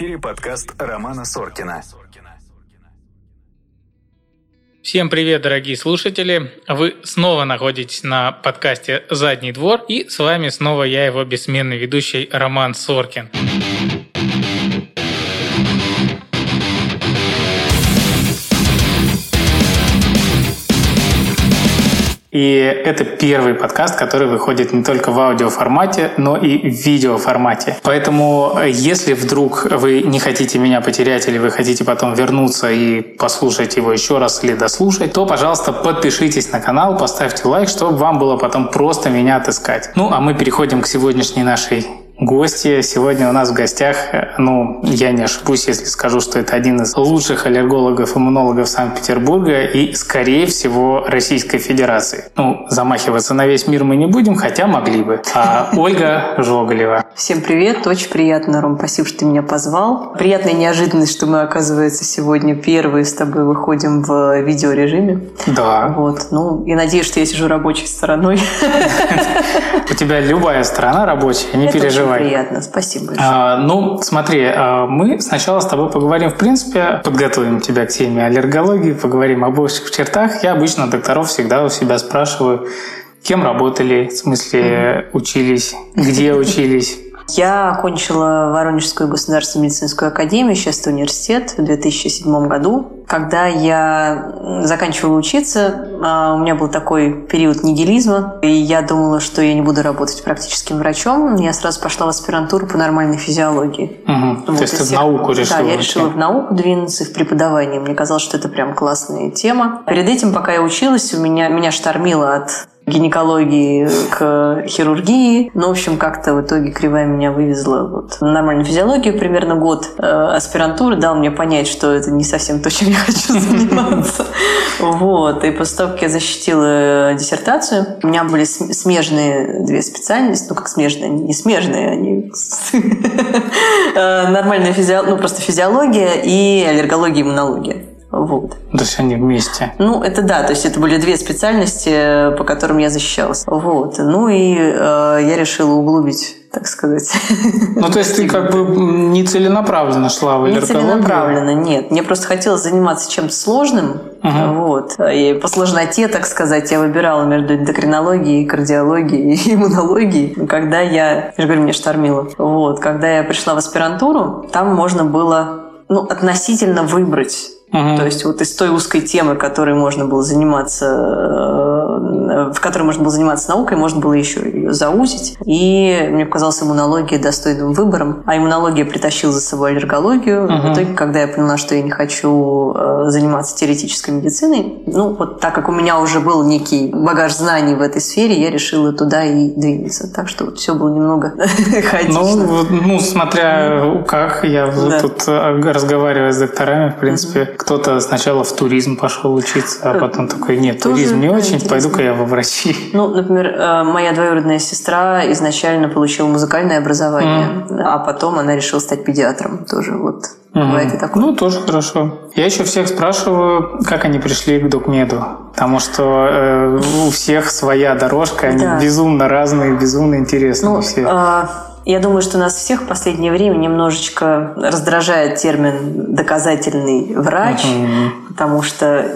эфире подкаст Романа Соркина. Всем привет, дорогие слушатели! Вы снова находитесь на подкасте «Задний двор» и с вами снова я, его бессменный ведущий Роман Соркин. И это первый подкаст, который выходит не только в аудиоформате, но и в видеоформате. Поэтому, если вдруг вы не хотите меня потерять или вы хотите потом вернуться и послушать его еще раз или дослушать, то, пожалуйста, подпишитесь на канал, поставьте лайк, чтобы вам было потом просто меня отыскать. Ну, а мы переходим к сегодняшней нашей гости. Сегодня у нас в гостях, ну, я не ошибусь, если скажу, что это один из лучших аллергологов-иммунологов Санкт-Петербурга и, скорее всего, Российской Федерации. Ну, замахиваться на весь мир мы не будем, хотя могли бы. А Ольга Жоголева. Всем привет, очень приятно, Ром, спасибо, что ты меня позвал. Приятная неожиданность, что мы, оказывается, сегодня первые с тобой выходим в видеорежиме. Да. Вот, ну, и надеюсь, что я сижу рабочей стороной. У тебя любая сторона рабочая, не переживай давай. приятно, спасибо А, ну, смотри, а, мы сначала с тобой поговорим, в принципе, подготовим тебя к теме аллергологии, поговорим об общих чертах. Я обычно докторов всегда у себя спрашиваю, кем работали, в смысле учились, где учились. Я окончила Воронежскую государственную медицинскую академию, сейчас это университет, в 2007 году. Когда я заканчивала учиться, а, у меня был такой период нигилизма, и я думала, что я не буду работать практическим врачом. Я сразу пошла в аспирантуру по нормальной физиологии. Угу. Вот, То есть ты в науку решила? Да, я решила в науку двинуться, в преподавание. Мне казалось, что это прям классная тема. Перед этим, пока я училась, у меня, меня штормило от гинекологии к хирургии. Ну, в общем, как-то в итоге кривая меня вывезла вот, на нормальную физиологию. Примерно год э, аспирантуры дал мне понять, что это не совсем то, чем я хочу заниматься. Вот. И после того, как я защитила диссертацию, у меня были смежные две специальности. Ну, как смежные, не смежные, они э, нормальная физиология, ну, просто физиология и аллергология, иммунология. Вот. То есть они вместе? Ну, это да, то есть это были две специальности, по которым я защищалась. Вот. Ну и э, я решила углубить так сказать. Ну, то есть ты как бы не целенаправленно шла в аллергологию? Не целенаправленно, нет. Мне просто хотелось заниматься чем-то сложным. Угу. Вот. И по сложноте, так сказать, я выбирала между эндокринологией, кардиологией и иммунологией. Когда я, я же говорю, мне штормило. Вот. Когда я пришла в аспирантуру, там можно было ну, относительно выбрать Угу. То есть вот из той узкой темы, которой можно было заниматься, э, в которой можно было заниматься наукой, можно было еще ее заузить. И мне показалась иммунология достойным выбором. А иммунология притащила за собой аллергологию. Угу. В итоге, когда я поняла, что я не хочу э, заниматься теоретической медициной, ну вот так как у меня уже был некий багаж знаний в этой сфере, я решила туда и двигаться. Так что вот все было немного хаотично. Ну, ну, смотря как, я да. тут э, разговариваю с докторами, в принципе, кто-то сначала в туризм пошел учиться, а потом такой, нет, Тоже туризм не очень, пойду-ка я во врачи. Ну, например, э, моя двоюродная сестра изначально получила музыкальное образование, mm. а потом она решила стать педиатром. Тоже вот Бывает и такое. Ну, тоже хорошо. Я еще всех спрашиваю, как они пришли к докмеду. Потому что э, у всех своя дорожка, они да. безумно разные, безумно интересные ну, все. Э, я думаю, что нас всех в последнее время немножечко раздражает термин «доказательный врач», угу. потому что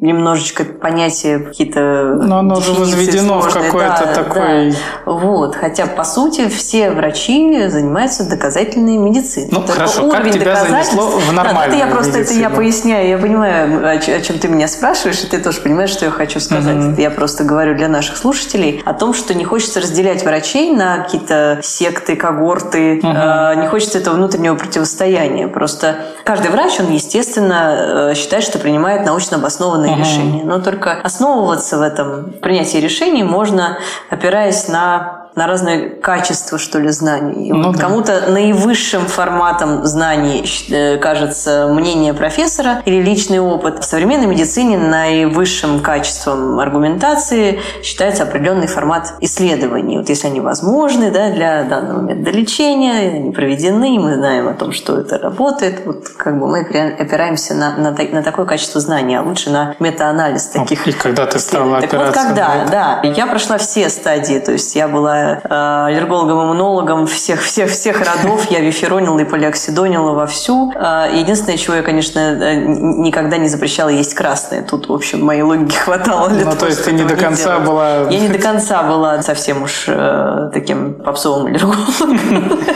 немножечко понятие какие-то Но оно же возведено сложные. в какой-то да, такой... Да. Вот. Хотя, по сути, все врачи занимаются доказательной медициной. Ну, Только хорошо. Как тебя занесло в нормальную да, это я просто медицину? это я поясняю. Я понимаю, о чем ты меня спрашиваешь, и ты тоже понимаешь, что я хочу сказать. Угу. Я просто говорю для наших слушателей о том, что не хочется разделять врачей на какие-то секты, когорты. Угу. Э, не хочется этого внутреннего противостояния. Просто каждый врач, он, естественно, э, считает, что принимает научно обоснованные угу. решения. Но только основываться в этом принятии решений можно, опираясь на на разные качества, что ли, знаний. Ну, вот да. Кому-то наивысшим форматом знаний э, кажется мнение профессора или личный опыт. В современной медицине наивысшим качеством аргументации считается определенный формат исследований. Вот если они возможны да, для данного метода лечения, они проведены, мы знаем о том, что это работает, вот как бы мы опираемся на, на, на такое качество знания, а лучше на метаанализ таких. И когда ты стала Так вот когда, да, я прошла все стадии, то есть я была аллергологом-иммунологом всех, всех, всех родов. Я виферонила и полиоксидонила вовсю. Э, единственное, чего я, конечно, э, никогда не запрещала есть красное. Тут, в общем, моей логики хватало для ну, того, то есть ты не до конца делать. была... Я не до конца была совсем уж э, таким попсовым аллергологом.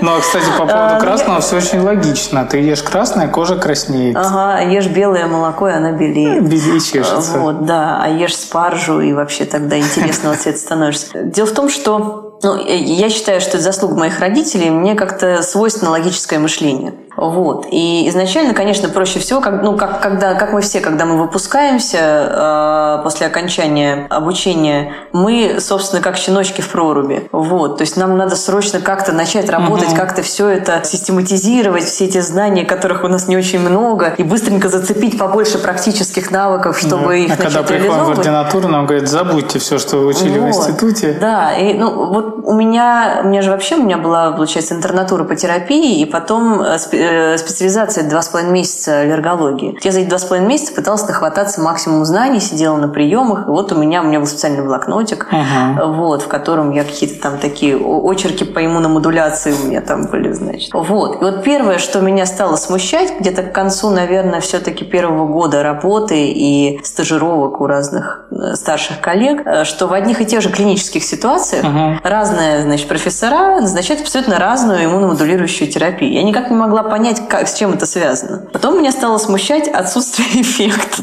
Ну, а, кстати, по поводу красного все очень логично. Ты ешь красное, кожа краснеет. Ага, ешь белое молоко, и она белеет. Белее чешется. Вот, да. А ешь спаржу, и вообще тогда интересного цвета становишься. Дело в том, что of ну, я считаю, что это заслуга моих родителей. Мне как-то свойственно логическое мышление. Вот. И изначально, конечно, проще всего, как, ну, как, когда, как мы все, когда мы выпускаемся э, после окончания обучения, мы, собственно, как щеночки в проруби. Вот. То есть нам надо срочно как-то начать работать, угу. как-то все это систематизировать, все эти знания, которых у нас не очень много, и быстренько зацепить побольше практических навыков, чтобы да. их а начать когда приходим в ординатуру, нам говорят, забудьте все, что вы учили вот. в институте. Да, и ну, вот у меня, у меня же вообще, у меня была, получается, интернатура по терапии, и потом э, Э, специализация два с половиной месяца аллергологии. Я за эти два с половиной месяца пыталась нахвататься максимум знаний, сидела на приемах. И вот у меня, у меня был специальный блокнотик, uh-huh. вот, в котором я какие-то там такие очерки по иммуномодуляции у меня там были, значит. Вот. И вот первое, что меня стало смущать, где-то к концу, наверное, все-таки первого года работы и стажировок у разных э, старших коллег, что в одних и тех же клинических ситуациях uh-huh. Разные, значит, профессора назначают абсолютно разную иммуномодулирующую терапию. Я никак не могла понять, как, с чем это связано. Потом меня стало смущать отсутствие эффекта.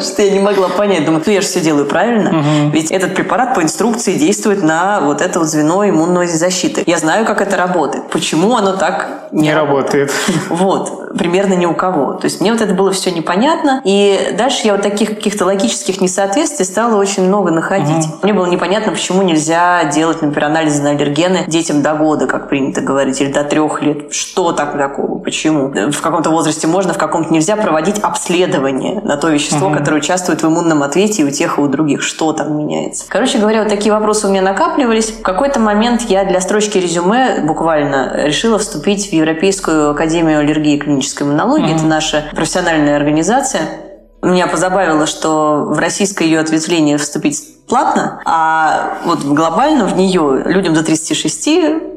Что я не могла понять. Думаю, ну я же все делаю правильно. Ведь этот препарат по инструкции действует на вот это вот звено иммунной защиты. Я знаю, как это работает. Почему оно так не работает? Вот. Примерно ни у кого. То есть мне вот это было все непонятно. И дальше я вот таких каких-то логических несоответствий стала очень много находить. Мне было непонятно, почему нельзя делать, например, анализы на аллергены детям до года, как принято говорить, или до трех лет. Что так такого? Почему? В каком-то возрасте можно, в каком-то нельзя проводить обследование на то вещество, угу. которое участвует в иммунном ответе и у тех, и у других. Что там меняется? Короче говоря, вот такие вопросы у меня накапливались. В какой-то момент я для строчки резюме буквально решила вступить в Европейскую академию аллергии и клинической иммунологии. Угу. Это наша профессиональная организация. Меня позабавило, что в российское ее ответвление вступить платно, а вот глобально в нее людям до 36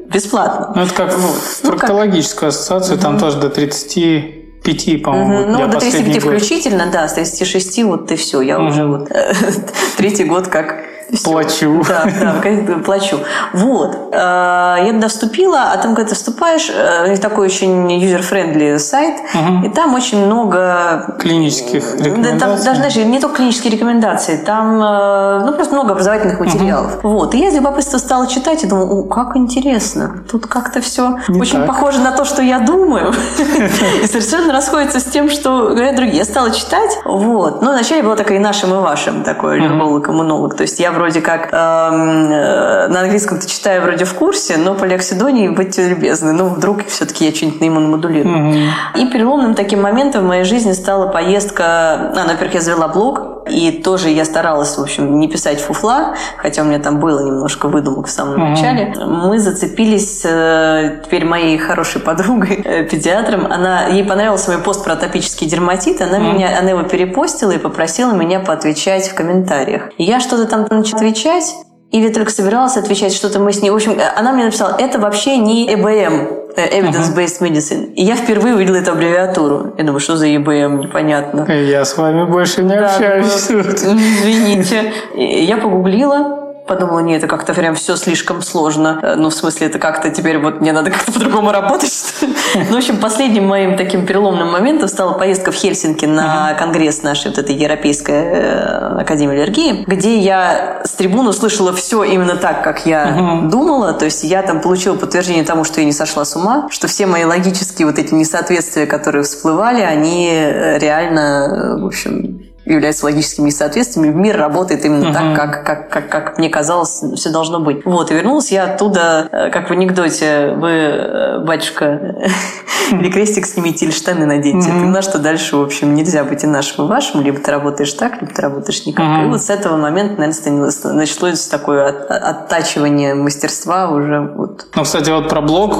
бесплатно. Ну, это как вот. ну, проктологическую как? ассоциацию, там угу. тоже до 35 по-моему. Угу. Ну, до 35 год. включительно, да, с 36 вот ты все, я угу. уже вот третий год как Плачу. Да, да, плачу. Вот. Э, я туда вступила, а там, когда ты вступаешь, э, такой очень user-friendly сайт, угу. и там очень много... Клинических рекомендаций. Там, даже, знаешь, не только клинические рекомендации, там э, ну, просто много образовательных материалов. Угу. Вот. И я из любопытства стала читать и думаю, о, как интересно. Тут как-то все не очень так. похоже на то, что я думаю. И совершенно расходится с тем, что говорят другие. Я стала читать, вот. Но вначале была такая и нашим, и вашим такой аллерголог-иммунолог. То есть я вроде как эм, э, на английском-то читаю вроде в курсе, но по лексидонии будьте любезны. Ну, вдруг все-таки я что-нибудь на иммуномодулирую. Угу. И переломным таким моментом в моей жизни стала поездка... А, ну, во-первых, я завела блог, и тоже я старалась, в общем, не писать фуфла, хотя у меня там было немножко выдумок в самом угу. начале. Мы зацепились э, теперь моей хорошей подругой, э, педиатром. Она, ей понравился мой пост про атопический дерматит, она, угу. меня, она его перепостила и попросила меня поотвечать в комментариях. И я что-то там начала отвечать, или только собиралась отвечать, что-то мы с ней... В общем, она мне написала, это вообще не ЭБМ, э, Evidence-Based Medicine. И я впервые увидела эту аббревиатуру. Я думаю, что за ЕБМ, непонятно. Я с вами больше не да, общаюсь. Извините. Я погуглила, подумала, нет, это как-то прям все слишком сложно. Э, ну, в смысле, это как-то теперь вот мне надо как-то по-другому работать. Ну, в общем, последним моим таким переломным моментом стала поездка в Хельсинки на конгресс нашей вот этой Европейской э, Академии аллергии, где я с трибуны услышала все именно так, как я думала. То есть я там получила подтверждение тому, что я не сошла с ума, что все мои логические вот эти несоответствия, которые всплывали, они э, реально, в общем, являются логическими несоответствиями. Мир работает именно uh-huh. так, как, как, как, как мне казалось, все должно быть. Вот, и вернулась я оттуда, э, как в анекдоте, вы, э, батюшка, или крестик снимите, или штаны наденьте. Uh-huh. Поняла, что дальше, в общем, нельзя быть и нашим, и вашим. Либо ты работаешь так, либо ты работаешь никак. Uh-huh. И вот с этого момента, наверное, началось такое от, оттачивание мастерства уже. Вот. Ну, кстати, вот про блок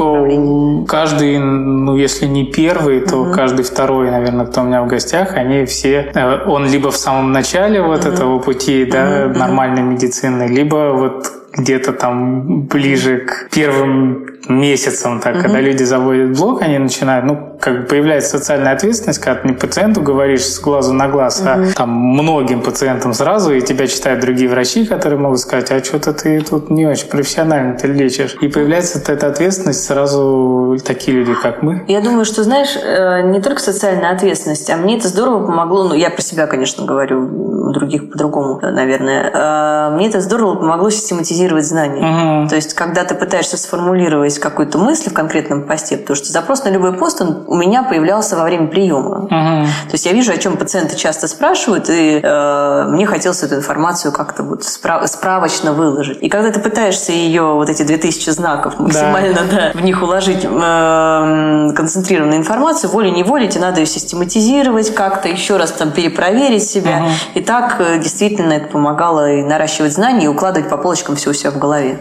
каждый, ну, если не первый, то uh-huh. каждый второй, наверное, кто у меня в гостях, они все, э, он либо в самом начале вот mm-hmm. этого пути да, mm-hmm. нормальной медицины, либо вот где-то там ближе к первым месяцам, так, угу. когда люди заводят блог, они начинают, ну, как бы появляется социальная ответственность, когда ты не пациенту говоришь с глазу на глаз, угу. а там многим пациентам сразу, и тебя читают другие врачи, которые могут сказать, а что-то ты тут не очень профессионально ты лечишь. И появляется эта ответственность сразу такие люди, как мы. Я думаю, что, знаешь, э, не только социальная ответственность, а мне это здорово помогло, ну, я про себя, конечно, говорю, других по-другому, наверное. А, мне это здорово помогло систематизировать знания. Угу. То есть, когда ты пытаешься сформулировать какую-то мысль в конкретном посте, потому что запрос на любой пост, он у меня появлялся во время приема. Угу. То есть, я вижу, о чем пациенты часто спрашивают, и э, мне хотелось эту информацию как-то вот справ- справочно выложить. И когда ты пытаешься ее, вот эти 2000 знаков, максимально да. Да, в них уложить э, концентрированную информацию, волей-неволей тебе надо ее систематизировать, как-то еще раз там перепроверить себя. Угу. И так э, действительно это помогало и наращивать знания, и укладывать по полочкам все у себя в голове.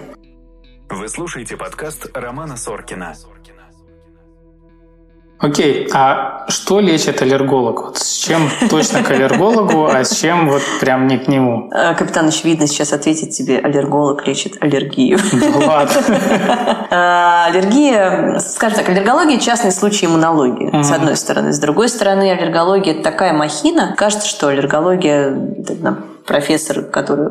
Вы слушаете подкаст Романа Соркина. Окей, а что лечит аллерголог? Вот с чем точно к аллергологу, а с чем вот прям не к нему? Э, капитан очевидно сейчас ответит тебе, аллерголог лечит аллергию. ладно. Э, аллергия, скажем так, аллергология – частный случай иммунологии, с одной стороны. С другой стороны, аллергология – это такая махина. Кажется, что аллергология профессор, который,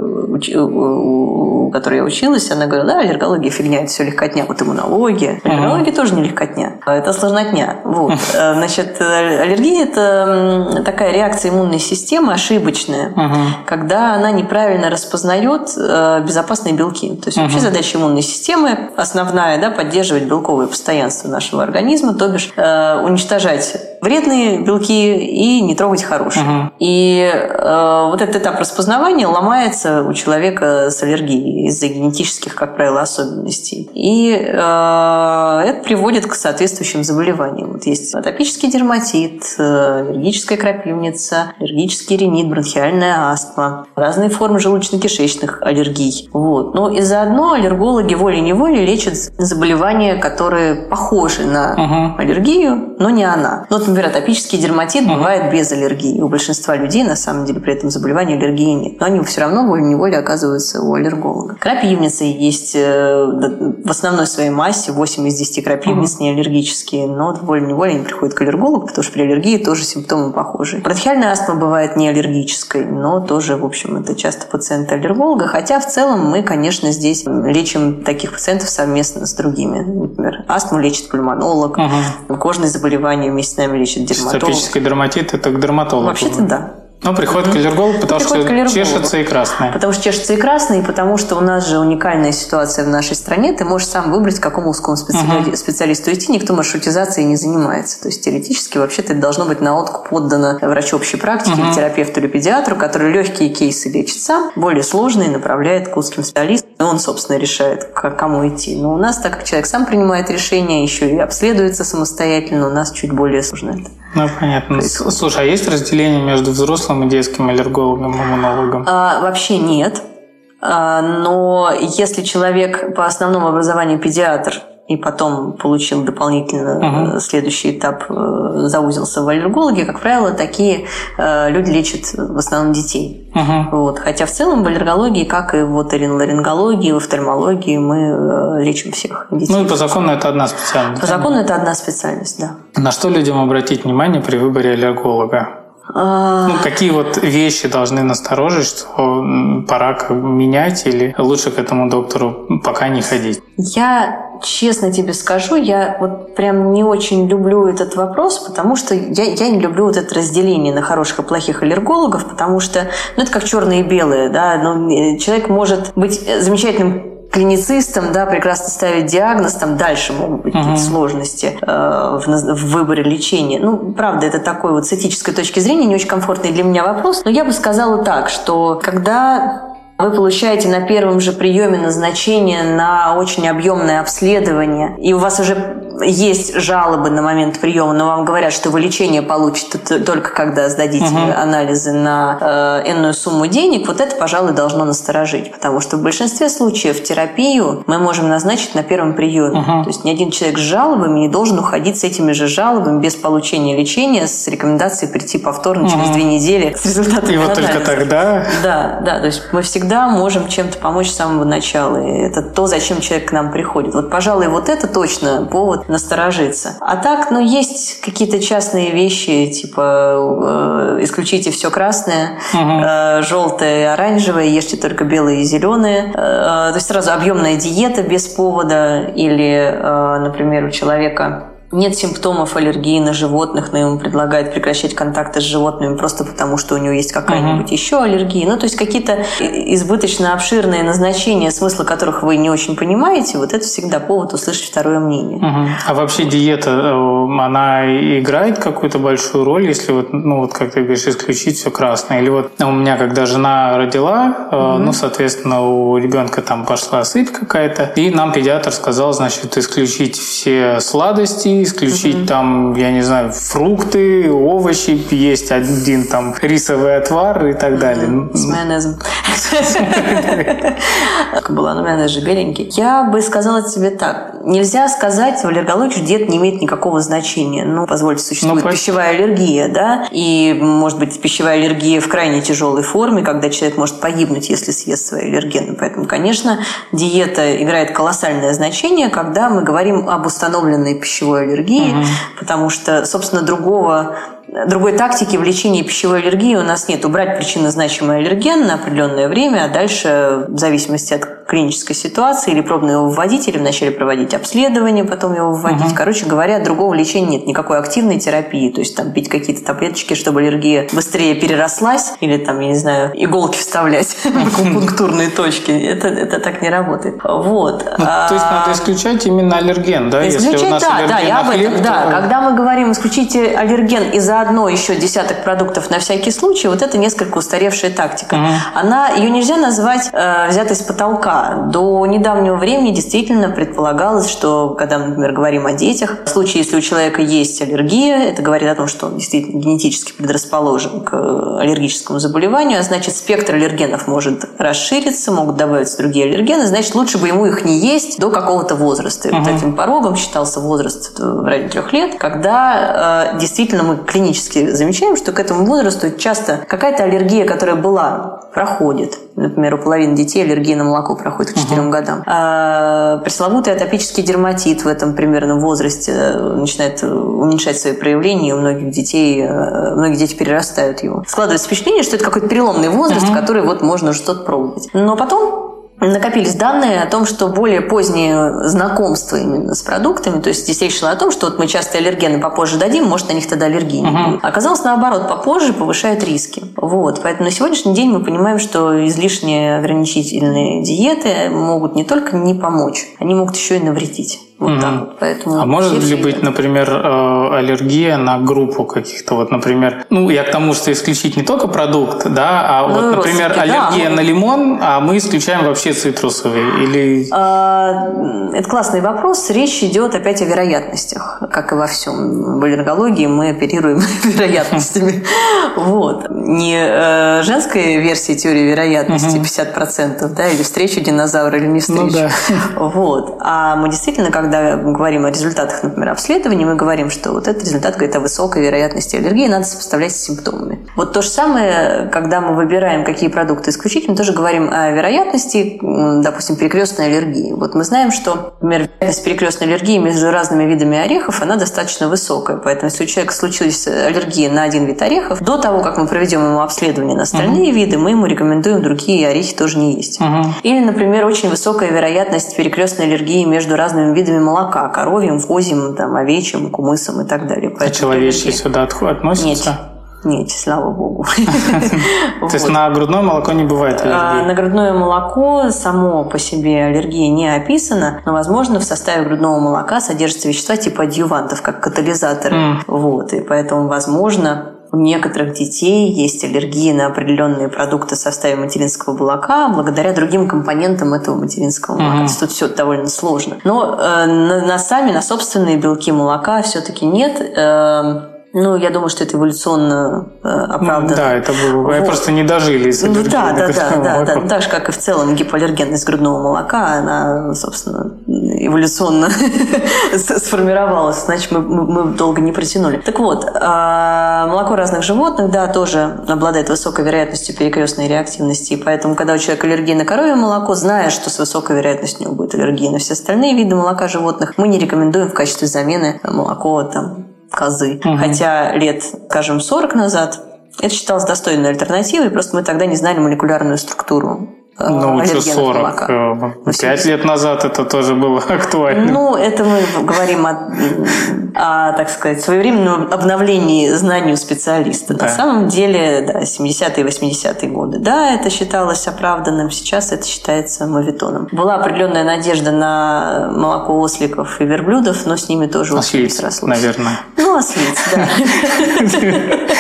у которой я училась, она говорила, да, аллергология фигня, это все легкотня. Вот иммунология. Аллергология uh-huh. тоже не легкотня. Это сложнотня. Вот. Uh-huh. Значит, аллергия – это такая реакция иммунной системы ошибочная, uh-huh. когда она неправильно распознает э, безопасные белки. То есть вообще задача иммунной системы основная, да, поддерживать белковое постоянство нашего организма, то бишь э, уничтожать вредные белки и не трогать хорошие. Uh-huh. И э, вот этот этап распознавания ломается у человека с аллергией из-за генетических, как правило, особенностей. И э, это приводит к соответствующим заболеваниям. Вот есть атопический дерматит, э, аллергическая крапивница, аллергический ринит, бронхиальная астма, разные формы желудочно-кишечных аллергий. Вот. Но и заодно аллергологи волей-неволей лечат заболевания, которые похожи на угу. аллергию, но не она. Вот, например, атопический дерматит угу. бывает без аллергии. У большинства людей, на самом деле, при этом заболевании аллергии нет. Но они все равно волей-неволей оказываются у аллерголога. Крапивницы есть э, в основной своей массе, 8 из 10 крапивниц uh-huh. не аллергические, но волей-неволей они приходят к аллергологу, потому что при аллергии тоже симптомы похожи. Бронхиальная астма бывает не аллергической, но тоже, в общем, это часто пациенты аллерголога, хотя в целом мы, конечно, здесь лечим таких пациентов совместно с другими. Например, астму лечит пульмонолог, uh-huh. кожные заболевания вместе с нами лечит дерматолог. Атопический дерматит – это к дерматологу. Вообще-то да. Ну, приходит mm-hmm. к аллергологу, потому приходит что аллергологу. чешется и красное. Потому что чешется и красное, и потому что у нас же уникальная ситуация в нашей стране. Ты можешь сам выбрать, к какому узкому специали... mm-hmm. специалисту идти. Никто маршрутизацией не занимается. То есть теоретически вообще-то это должно быть на откуп поддано врачу общей практики, mm-hmm. или терапевту или педиатру, который легкие кейсы лечит сам, более сложные направляет к узким специалистам. И он, собственно, решает, к кому идти. Но у нас, так как человек сам принимает решение, еще и обследуется самостоятельно, у нас чуть более сложно это. Ну, понятно. Происходит. Слушай, а есть разделение между взрослым и детским аллергологом, иммунологом? А, вообще нет. А, но если человек по основному образованию педиатр, и потом получил дополнительно uh-huh. следующий этап, э, заузился в аллергологи, как правило, такие э, люди лечат в основном детей. Uh-huh. Вот. Хотя в целом в аллергологии, как и в оториноларингологии, в офтальмологии, мы лечим всех детей. Ну и по закону это одна специальность. По закону это одна специальность, да. На что людям обратить внимание при выборе аллерголога? А. Ну, какие вот вещи должны насторожить, что пора менять или лучше к этому доктору пока не ходить? Я честно тебе скажу, я вот прям не очень люблю этот вопрос, потому что я, я не люблю вот это разделение на хороших и плохих аллергологов, потому что ну, это как черное и белое. Да? Ну, э, человек может быть замечательным клиницистам, да, прекрасно ставить диагноз, там дальше могут быть какие-то сложности э, в, в выборе лечения. Ну, правда, это такой вот с этической точки зрения не очень комфортный для меня вопрос, но я бы сказала так, что когда вы получаете на первом же приеме назначение на очень объемное обследование, и у вас уже есть жалобы на момент приема, но вам говорят, что вы лечение получите только когда сдадите угу. анализы на э, энную сумму денег, вот это, пожалуй, должно насторожить, потому что в большинстве случаев терапию мы можем назначить на первом приеме. Угу. То есть ни один человек с жалобами не должен уходить с этими же жалобами без получения лечения с рекомендацией прийти повторно угу. через две недели с результатами И вот только тогда? Да, да, то есть мы всегда всегда можем чем-то помочь с самого начала. И это то, зачем человек к нам приходит. Вот, пожалуй, вот это точно повод насторожиться. А так, ну, есть какие-то частные вещи, типа э, исключите все красное, угу. э, желтое и оранжевое, ешьте только белое и зеленое. Э, то есть сразу объемная диета без повода или, э, например, у человека нет симптомов аллергии на животных, но ему предлагают прекращать контакты с животными просто потому, что у него есть какая-нибудь uh-huh. еще аллергия. Ну, то есть какие-то избыточно обширные назначения, смысла которых вы не очень понимаете, вот это всегда повод услышать второе мнение. Uh-huh. А вообще диета, э, она играет какую-то большую роль, если вот, ну, вот как ты говоришь, исключить все красное? Или вот у меня, когда жена родила, uh-huh. ну, соответственно, у ребенка там пошла сыпь какая-то, и нам педиатр сказал, значит, исключить все сладости, исключить угу. там, я не знаю, фрукты, овощи, есть один там рисовый отвар и так далее. С майонезом. Была, но майонез же беленький. Я бы сказала тебе так. Нельзя сказать в аллергологии, что диета не имеет никакого значения. Ну, позвольте, существует ну, пищевая аллергия, да, и, может быть, пищевая аллергия в крайне тяжелой форме, когда человек может погибнуть, если съест свои аллергены. Поэтому, конечно, диета играет колоссальное значение, когда мы говорим об установленной пищевой аллергии аллергии, угу. потому что, собственно, другого Другой тактики в лечении пищевой аллергии у нас нет. Убрать причинно-значимый аллерген на определенное время, а дальше, в зависимости от клинической ситуации, или пробно его вводить, или вначале проводить обследование, потом его вводить. Угу. Короче говоря, другого лечения нет, никакой активной терапии. То есть там пить какие-то таблеточки, чтобы аллергия быстрее перерослась, или там, я не знаю, иголки вставлять в акупунктурные точки. Это, это так не работает. Вот. Ну, то есть надо исключать именно аллерген, да? Исключать, Если у нас да, да, я об этом, да. Когда мы говорим исключите аллерген из заодно еще десяток продуктов на всякий случай, вот это несколько устаревшая тактика. Угу. Она, ее нельзя назвать э, взятой с потолка. До недавнего времени действительно предполагалось, что когда мы, например, говорим о детях, в случае, если у человека есть аллергия, это говорит о том, что он действительно генетически предрасположен к аллергическому заболеванию, а значит, спектр аллергенов может расшириться, могут добавиться другие аллергены, значит, лучше бы ему их не есть до какого-то возраста. И угу. вот этим порогом считался возраст в районе трех лет, когда э, действительно мы клинически замечаем, что к этому возрасту часто какая-то аллергия, которая была, проходит. Например, у половины детей аллергия на молоко проходит к 4 угу. годам. А пресловутый атопический дерматит в этом примерно возрасте э, начинает уменьшать свои проявления, и у многих детей, э, многие дети перерастают его. Складывается впечатление, что это какой-то переломный возраст, угу. который вот можно что-то пробовать. Но потом накопились данные о том, что более позднее знакомство именно с продуктами, то есть здесь речь шла о том, что вот мы часто аллергены попозже дадим, может, на них тогда uh-huh. будет. Оказалось, наоборот, попозже повышает риски. Вот. Поэтому на сегодняшний день мы понимаем, что излишние ограничительные диеты могут не только не помочь, они могут еще и навредить. Вот так вот. Поэтому а может ли быть, это... например, э, аллергия на группу каких-то, вот, например, ну, я к тому, что исключить не только продукт, да, а ну, вот, например, аллергия да. на лимон, а мы исключаем вообще цитрусовые или... А, это классный вопрос. Речь идет опять о вероятностях, как и во всем. В аллергологии мы оперируем вероятностями. Вот. Не э, женская версия теории вероятности 50%, да, или встречу динозавра, или не встречу. Ну, да. Вот. А мы действительно, когда когда мы говорим о результатах, например, обследования, мы говорим, что вот этот результат говорит о высокой вероятности аллергии, надо сопоставлять с симптомами. Вот то же самое, когда мы выбираем, какие продукты исключить, мы тоже говорим о вероятности, допустим, перекрестной аллергии. Вот мы знаем, что, например, вероятность перекрестной аллергии между разными видами орехов, она достаточно высокая. Поэтому, если у человека случилась аллергия на один вид орехов, до того, как мы проведем ему обследование на остальные uh-huh. виды, мы ему рекомендуем другие орехи тоже не есть. Uh-huh. Или, например, очень высокая вероятность перекрестной аллергии между разными видами молока, коровьим, козьим, там, овечьим, кумысом и так далее. Поэтому а человечьи сюда относятся? Нет. Нет, слава богу. То есть на грудное молоко не бывает а, аллергии? На грудное молоко само по себе аллергия не описана, но, возможно, в составе грудного молока содержатся вещества типа адъювантов, как катализаторы. Вот, и поэтому, возможно, у некоторых детей есть аллергии на определенные продукты в составе материнского молока благодаря другим компонентам этого материнского молока. Mm-hmm. Тут все довольно сложно. Но э, на, на сами, на собственные белки молока все-таки нет. Э, Ну, я думаю, что это эволюционно э, оправдано. Да, это было. Вот. Просто не дожили. Ну да, да, да, да, да. Так же, как и в целом гипоаллергенность грудного молока, она, собственно, эволюционно сформировалась, значит, мы, мы долго не протянули. Так вот, а, молоко разных животных, да, тоже обладает высокой вероятностью перекрестной реактивности, и поэтому, когда у человека аллергия на коровье молоко, зная, что с высокой вероятностью у него будет аллергия на все остальные виды молока животных, мы не рекомендуем в качестве замены молоко там козы. Угу. Хотя лет, скажем, 40 назад это считалось достойной альтернативой, просто мы тогда не знали молекулярную структуру ну, что 40, молока. 5 лет назад это тоже было актуально. Ну, это мы говорим о, о так сказать, своевременном обновлении знаний у специалиста. Да. На самом деле, да, 70-е 80-е годы. Да, это считалось оправданным, сейчас это считается мавитоном. Была определенная надежда на молоко осликов и верблюдов, но с ними тоже ослиц, срослось. наверное. Ну, ослиц, да.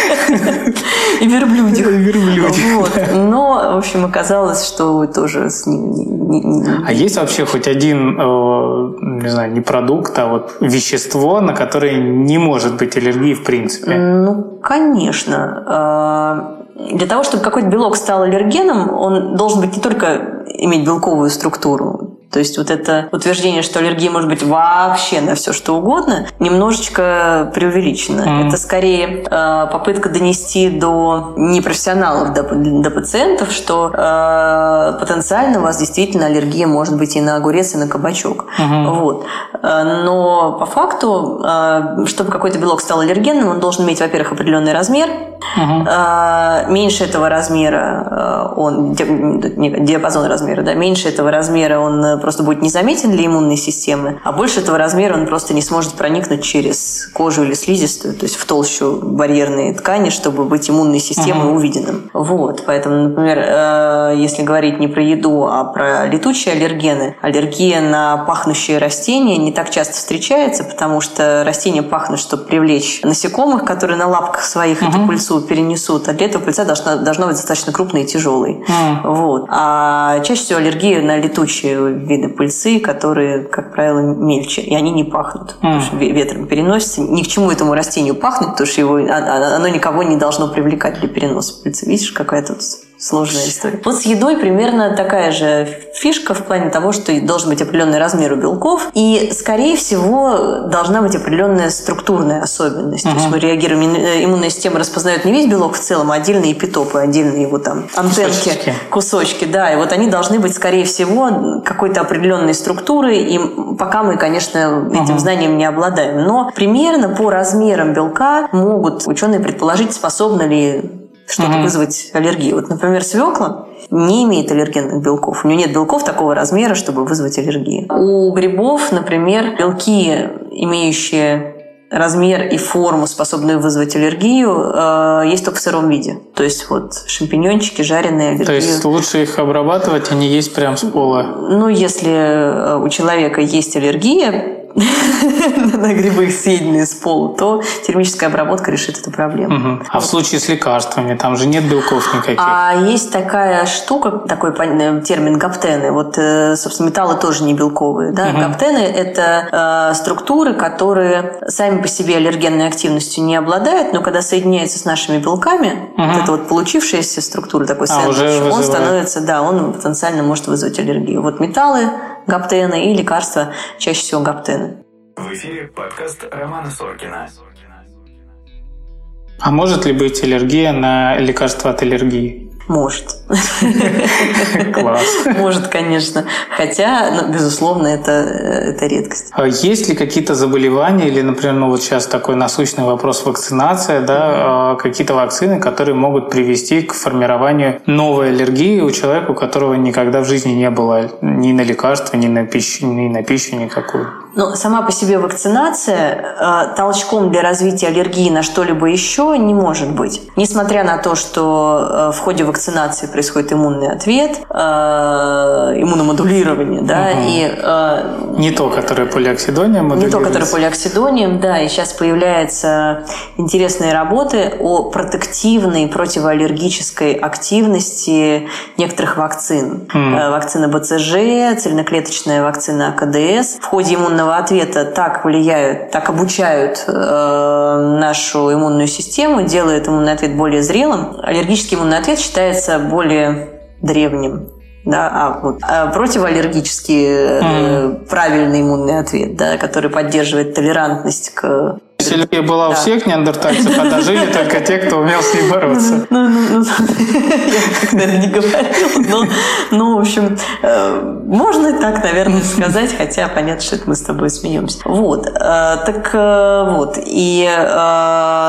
И верблюдик. Верблюдик. Но, в общем, оказалось, что что тоже с ним не, не, не... А есть вообще хоть один, э, не знаю, не продукт, а вот вещество, на которое не может быть аллергии в принципе? Ну, конечно. Э, для того, чтобы какой-то белок стал аллергеном, он должен быть не только иметь белковую структуру, то есть вот это утверждение, что аллергия может быть вообще на все что угодно, немножечко преувеличено. Mm. Это скорее э, попытка донести до непрофессионалов, до, до пациентов, что э, потенциально у вас действительно аллергия может быть и на огурец, и на кабачок. Mm-hmm. Вот. Э, но по факту, э, чтобы какой-то белок стал аллергенным, он должен иметь, во-первых, определенный размер. Mm-hmm. Меньше этого размера он диапазон размера, да, меньше этого размера он просто будет незаметен для иммунной системы, а больше этого размера он просто не сможет проникнуть через кожу или слизистую, то есть в толщу барьерной ткани, чтобы быть иммунной системой uh-huh. увиденным. Вот, поэтому, например, э, если говорить не про еду, а про летучие аллергены, аллергия на пахнущие растения не так часто встречается, потому что растения пахнут, чтобы привлечь насекомых, которые на лапках своих uh-huh. эту пыльцу перенесут, а для этого пыльца должна, должна быть достаточно крупной и тяжелой. Uh-huh. Вот. А чаще всего аллергия на летучие виды пыльцы, которые, как правило, мельче, и они не пахнут, mm. потому что ветром переносится. Ни к чему этому растению пахнуть, потому что его, а, а, оно никого не должно привлекать для переноса пыльцы. Видишь, какая тут сложная история. Вот с едой примерно такая же фишка в плане того, что должен быть определенный размер у белков, и, скорее всего, должна быть определенная структурная особенность. Uh-huh. То есть мы реагируем, иммунная система распознает не весь белок в целом, а отдельные эпитопы, отдельные его там антенки, кусочки. кусочки, да, и вот они должны быть, скорее всего, какой-то определенной структуры, и пока мы, конечно, этим uh-huh. знанием не обладаем. Но примерно по размерам белка могут ученые предположить, способны ли что-то угу. вызвать аллергию. Вот, например, свекла не имеет аллергенных белков. У нее нет белков такого размера, чтобы вызвать аллергию. У грибов, например, белки, имеющие размер и форму, способную вызвать аллергию, э, есть только в сыром виде. То есть вот шампиньончики, жареные аллергии. То есть лучше их обрабатывать, а не есть прям с пола? Ну, если э, у человека есть аллергия, на грибы, съеденные с пола, то термическая обработка решит эту проблему. Угу. А в случае с лекарствами, там же нет белков никаких? А есть такая штука, такой э, термин гаптены. Вот, э, собственно, металлы тоже не белковые. Да? Угу. Гаптены – это э, структуры, которые сами по себе аллергенной активностью не обладают, но когда соединяются с нашими белками, угу. вот это вот получившаяся структура, такой а, сэндвич, он становится, да, он потенциально может вызвать аллергию. Вот металлы гаптены и лекарства, чаще всего гаптены. В эфире подкаст Романа Соркина. А может ли быть аллергия на лекарства от аллергии? Может. Класс. Может, конечно. Хотя, ну, безусловно, это, это редкость. А есть ли какие-то заболевания, или, например, ну вот сейчас такой насущный вопрос вакцинация, да, mm какие-то вакцины, которые могут привести к формированию новой аллергии у человека, у которого никогда в жизни не было ни на лекарства, ни на пищу, ни на пищу никакую? Но сама по себе вакцинация э, толчком для развития аллергии на что-либо еще не может быть. Несмотря на то, что э, в ходе вакцинации происходит иммунный ответ, э, иммуномодулирование, да, угу. и... Э, не то, которое полиоксидонием Не то, которое полиоксидонием, да, и сейчас появляются интересные работы о протективной противоаллергической активности некоторых вакцин. Mm. Вакцина БЦЖ, цельноклеточная вакцина АКДС. В ходе иммунного ответа так влияют, так обучают э, нашу иммунную систему, делают иммунный ответ более зрелым. Аллергический иммунный ответ считается более древним да, а, вот, а противоаллергический mm. правильный иммунный ответ, да, который поддерживает толерантность к Аллергия была у всех неандертальцев, а дожили только те, кто умел с ней бороться. Ну, ну, ну, я как, наверное, не говорила, но, ну, в общем, э, можно так, наверное, сказать, хотя понятно, что это мы с тобой смеемся. Вот, э, так э, вот, и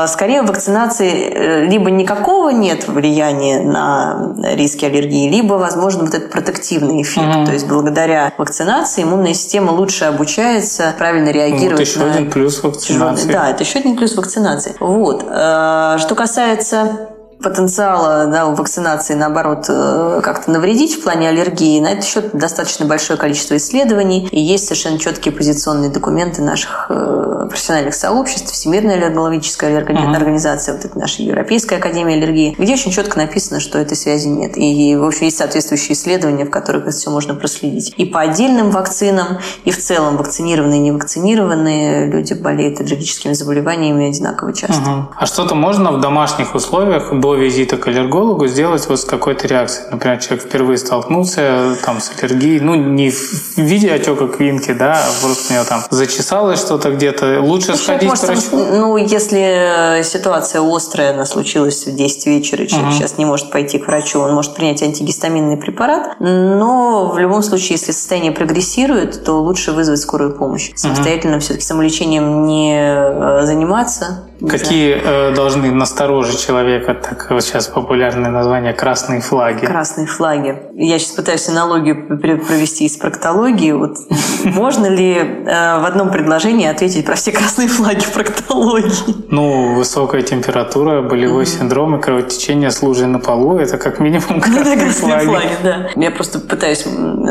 скорее вакцинации либо никакого нет влияния на риски аллергии, либо, возможно, вот этот протективный эффект, то есть благодаря вакцинации иммунная система лучше обучается правильно реагировать вот еще один плюс вакцинации. Да, это еще один плюс вакцинации. Вот. Э, что касается потенциала да, у вакцинации, наоборот, э, как-то навредить в плане аллергии, на этот счет достаточно большое количество исследований, и есть совершенно четкие позиционные документы наших э, профессиональных сообществ, Всемирная аллергологическая uh-huh. организация, вот это наша Европейская академия аллергии, где очень четко написано, что этой связи нет. И, в общем, есть соответствующие исследования, в которых это все можно проследить. И по отдельным вакцинам, и в целом вакцинированные и невакцинированные люди болеют аллергическими заболеваниями одинаково часто. Uh-huh. А что-то можно в домашних условиях до визита к аллергологу сделать вот с какой-то реакцией. Например, человек впервые столкнулся там с аллергией, ну, не в виде отека квинки, да, а просто у него там зачесалось что-то где-то. Лучше ну, сходить может, к врачу? Ну, если ситуация острая, она случилась в 10 вечера, человек угу. сейчас не может пойти к врачу, он может принять антигистаминный препарат, но в любом случае, если состояние прогрессирует, то лучше вызвать скорую помощь. Самостоятельно угу. все-таки самолечением не э, заниматься, Какие э, должны насторожить человека, так вот сейчас популярное название красные флаги? Красные флаги. Я сейчас пытаюсь аналогию провести из проктологии. Вот можно ли э, в одном предложении ответить про все красные флаги проктологии? Ну, высокая температура, болевой синдром и кровотечение с лужей на полу – это как минимум красные, красные флаги. флаги да. Я просто пытаюсь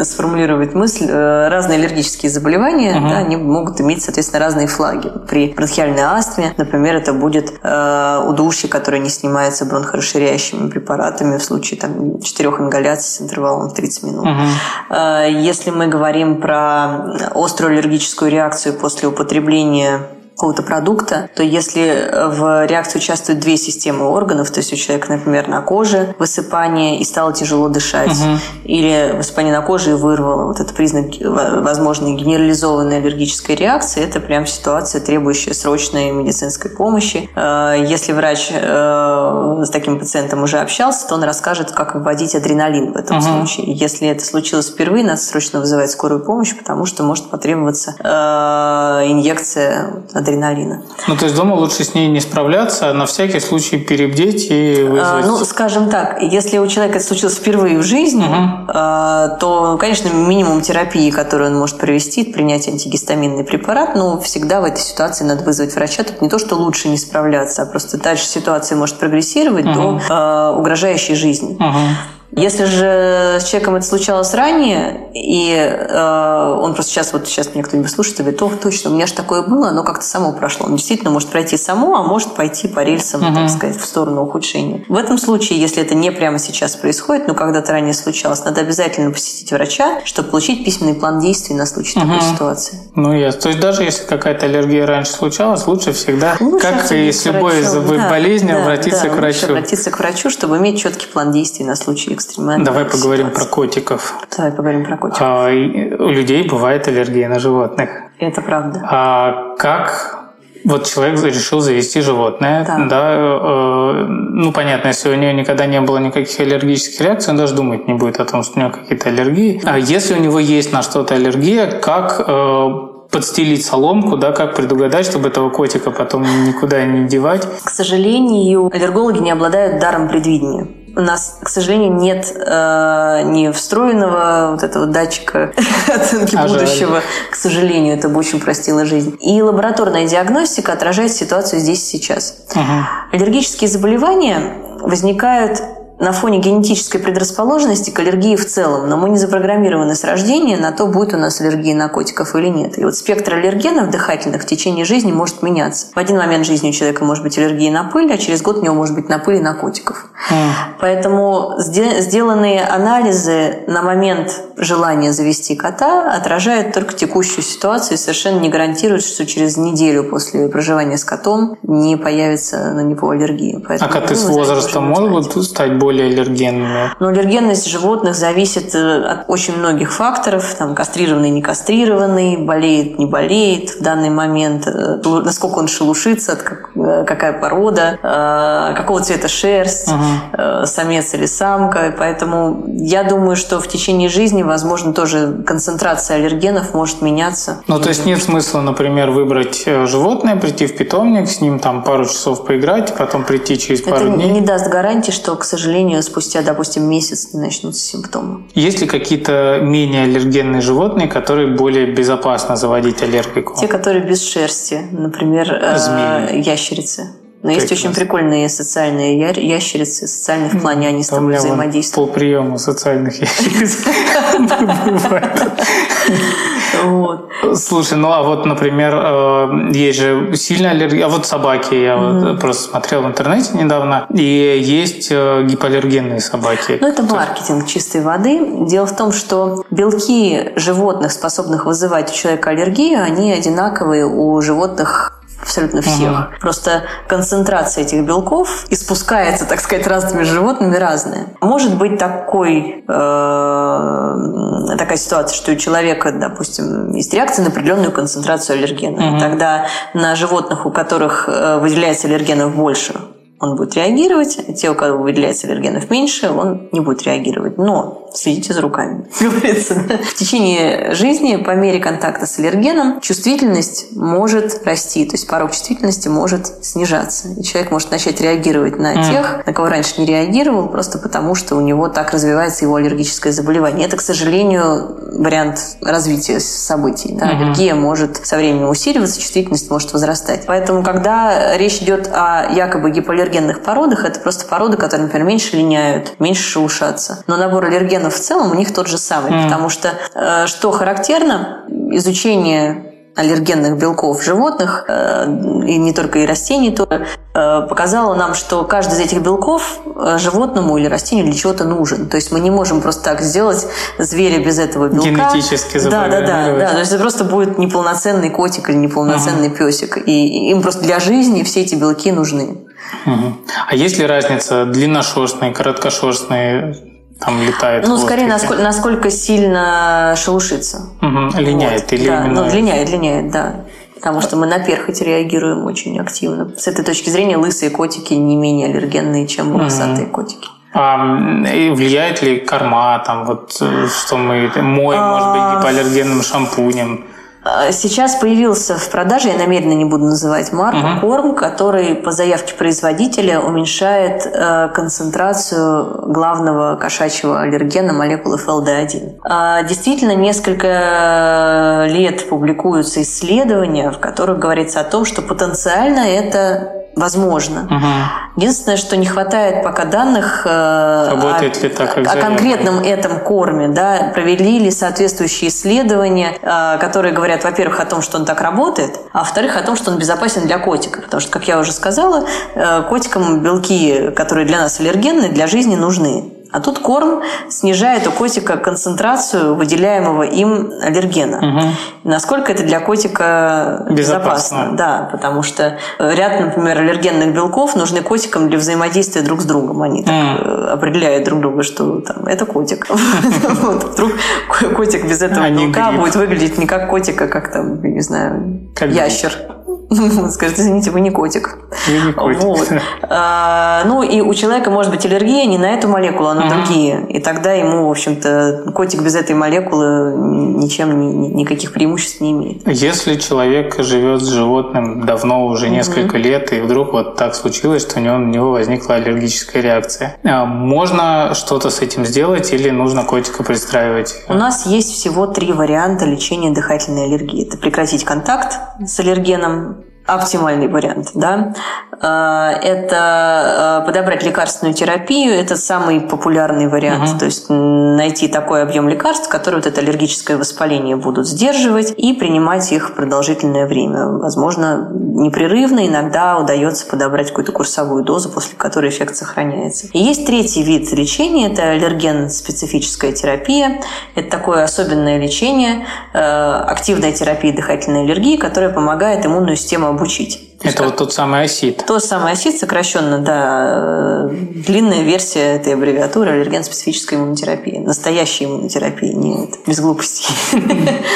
сформулировать мысль. Э, разные аллергические заболевания, да, они могут иметь, соответственно, разные флаги. При бронхиальной астме, например, это будет э, удушье, которое не снимается бронхорасширяющими препаратами в случае там, четырех ингаляций с интервалом в 30 минут. Угу. Э, если мы говорим про острую аллергическую реакцию после употребления какого-то продукта, то если в реакции участвуют две системы органов, то есть у человека, например, на коже высыпание и стало тяжело дышать, угу. или высыпание на коже и вырвало, вот это признак возможной генерализованной аллергической реакции, это прям ситуация, требующая срочной медицинской помощи. Э, если врач э, с таким пациентом уже общался, то он расскажет, как вводить адреналин в этом угу. случае. Если это случилось впервые, надо срочно вызывать скорую помощь, потому что может потребоваться э, инъекция адреналина. Ну, то есть дома лучше с ней не справляться, а на всякий случай перебдеть и а, вызвать... ну, скажем так, если у человека это случилось впервые в жизни, угу. то, конечно, минимум терапии, которую он может провести, принять антигистаминный препарат, но всегда в этой ситуации надо вызвать врача. Тут не то, что лучше не справляться, а просто дальше ситуация может прогрессировать угу. до э, угрожающей жизни. Угу. Если же с человеком это случалось ранее, и э, он просто сейчас, вот сейчас меня кто-нибудь слушает и говорит, о, точно, у меня же такое было, оно как-то само прошло. Он действительно может пройти само, а может пойти по рельсам, uh-huh. так сказать, в сторону ухудшения. В этом случае, если это не прямо сейчас происходит, но когда-то ранее случалось, надо обязательно посетить врача, чтобы получить письменный план действий на случай uh-huh. такой ситуации. Ну, ясно. То есть даже если какая-то аллергия раньше случалась, лучше всегда, лучше как и с любой да, болезнью, да, обратиться да, к врачу. обратиться к врачу, чтобы иметь четкий план действий на случай экстремальной Давай поговорим ситуации. про котиков. Давай поговорим про котиков. А, у людей бывает аллергия на животных. Это правда. А как вот человек решил завести животное, да, да э, ну понятно, если у нее никогда не было никаких аллергических реакций, он даже думать не будет о том, что у него какие-то аллергии. А если у него есть на что-то аллергия, как э, подстелить соломку, да, как предугадать, чтобы этого котика потом никуда не девать? К сожалению, аллергологи не обладают даром предвидения у нас, к сожалению, нет э, ни встроенного вот этого датчика оценки а будущего. Жаль. К сожалению, это бы очень простило жизнь. И лабораторная диагностика отражает ситуацию здесь и сейчас. Угу. Аллергические заболевания возникают на фоне генетической предрасположенности к аллергии в целом, но мы не запрограммированы с рождения на то, будет у нас аллергия на котиков или нет. И вот спектр аллергенов дыхательных в течение жизни может меняться. В один момент жизни у человека может быть аллергия на пыль, а через год у него может быть на пыль и на котиков. Mm. Поэтому сделанные анализы на момент желания завести кота отражают только текущую ситуацию и совершенно не гарантируют, что через неделю после проживания с котом не появится на него аллергия. Поэтому, а коты ну, с возрастом могут стать более аллергенными? Но аллергенность животных зависит э, от очень многих факторов. Там кастрированный, не кастрированный, болеет, не болеет в данный момент, э, насколько он шелушится, э, какая порода, какого цвета шерсть, угу. самец или самка. Поэтому я думаю, что в течение жизни, возможно, тоже концентрация аллергенов может меняться. Ну, то есть нет смысла, например, выбрать животное, прийти в питомник, с ним там пару часов поиграть, потом прийти через пару Это дней? не даст гарантии, что, к сожалению, сожалению, спустя, допустим, месяц не начнутся симптомы. Есть ли какие-то менее аллергенные животные, которые более безопасно заводить аллергику? Те, которые без шерсти, например, э, Змеи. ящерицы. Но есть очень прикольные социальные ящерицы, социальные в плане они с тобой взаимодействуют. По приему социальных ящериц Вот. Слушай, ну а вот, например, э, есть же сильная аллергия, а вот собаки, я mm-hmm. вот просто смотрел в интернете недавно, и есть э, гипоаллергенные собаки. Ну это маркетинг чистой воды. Дело в том, что белки животных, способных вызывать у человека аллергию, они одинаковые у животных абсолютно всех. Ага. Просто концентрация этих белков испускается, так сказать, разными животными разная. Может быть такой, э, такая ситуация, что у человека, допустим, есть реакция на определенную концентрацию аллергена. Ага. Тогда на животных, у которых э, выделяется аллергенов больше, он будет реагировать, а те, у кого выделяется аллергенов меньше, он не будет реагировать. Но следите за руками, говорится. В течение жизни, по мере контакта с аллергеном, чувствительность может расти, то есть порог чувствительности может снижаться. И человек может начать реагировать на mm. тех, на кого раньше не реагировал, просто потому что у него так развивается его аллергическое заболевание. Это, к сожалению, вариант развития событий. Да? Mm-hmm. Аллергия может со временем усиливаться, чувствительность может возрастать. Поэтому, когда речь идет о якобы гипоаллергенных породах, это просто породы, которые, например, меньше линяют, меньше шелушатся. Но набор аллергенов генов в целом у них тот же самый, mm. потому что э, что характерно, изучение аллергенных белков животных, э, и не только и растений, то э, показало нам, что каждый из этих белков животному или растению для чего-то нужен. То есть мы не можем просто так сделать зверя без этого белка. Генетически Да, да, да, да. То есть это просто будет неполноценный котик или неполноценный ага. песик. И им просто для жизни все эти белки нужны. Угу. А есть ли разница длинношерстные, короткошерстные там летает. Ну, скорее, насколько, насколько сильно шелушится. Угу, линяет вот, или да, именно... Ну, линяет, линяет, да. Потому что мы на перхоть реагируем очень активно. С этой точки зрения лысые котики не менее аллергенные, чем волосатые угу. котики. А влияет ли корма, там вот, э, что мы моем, может быть, а. гипоаллергенным шампунем? А, сейчас появился в продаже, я намеренно не буду называть марку, угу. корм, который по заявке производителя уменьшает э, концентрацию главного кошачьего аллергена молекулы ФЛД1. А, действительно, несколько лет публикуются исследования, в которых говорится о том, что потенциально это возможно. Угу. Единственное, что не хватает пока данных э, Работает о, ли так, как о конкретном этом корме. Да, провели ли соответствующие исследования, э, которые говорят, во-первых, о том, что он так работает, а во-вторых, о том, что он безопасен для котика. Потому что, как я уже сказала, э, котикам белки, которые для нас аллергенны, для жизни нужны. А тут корм снижает у котика концентрацию выделяемого им аллергена. Угу. Насколько это для котика безопасно? безопасно? Да, потому что ряд, например, аллергенных белков нужны котикам для взаимодействия друг с другом. Они так mm. определяют друг друга, что там, это котик. Вдруг котик без этого белка будет выглядеть не как котик, а как там, не знаю, ящер. Скажет, извините, вы не котик. Я не котик. Вот. А, ну и у человека может быть аллергия не на эту молекулу, а на другие. И тогда ему, в общем-то, котик без этой молекулы ничем ни, никаких преимуществ не имеет. Если человек живет с животным давно, уже несколько лет, и вдруг вот так случилось, что у него, у него возникла аллергическая реакция, а можно что-то с этим сделать или нужно котика пристраивать? У нас есть всего три варианта лечения дыхательной аллергии. Это прекратить контакт с аллергеном, оптимальный вариант, да. это подобрать лекарственную терапию. Это самый популярный вариант. Угу. То есть найти такой объем лекарств, которые вот это аллергическое воспаление будут сдерживать и принимать их продолжительное время. Возможно, непрерывно иногда удается подобрать какую-то курсовую дозу, после которой эффект сохраняется. И есть третий вид лечения, это аллерген-специфическая терапия. Это такое особенное лечение, э, активная терапия дыхательной аллергии, которая помогает иммунную систему обучить. Это вот тот самый осид. Тот самый осид, сокращенно, да, длинная версия этой аббревиатуры аллерген-специфическая иммунотерапия. Настоящая иммунотерапия, нет, без глупостей.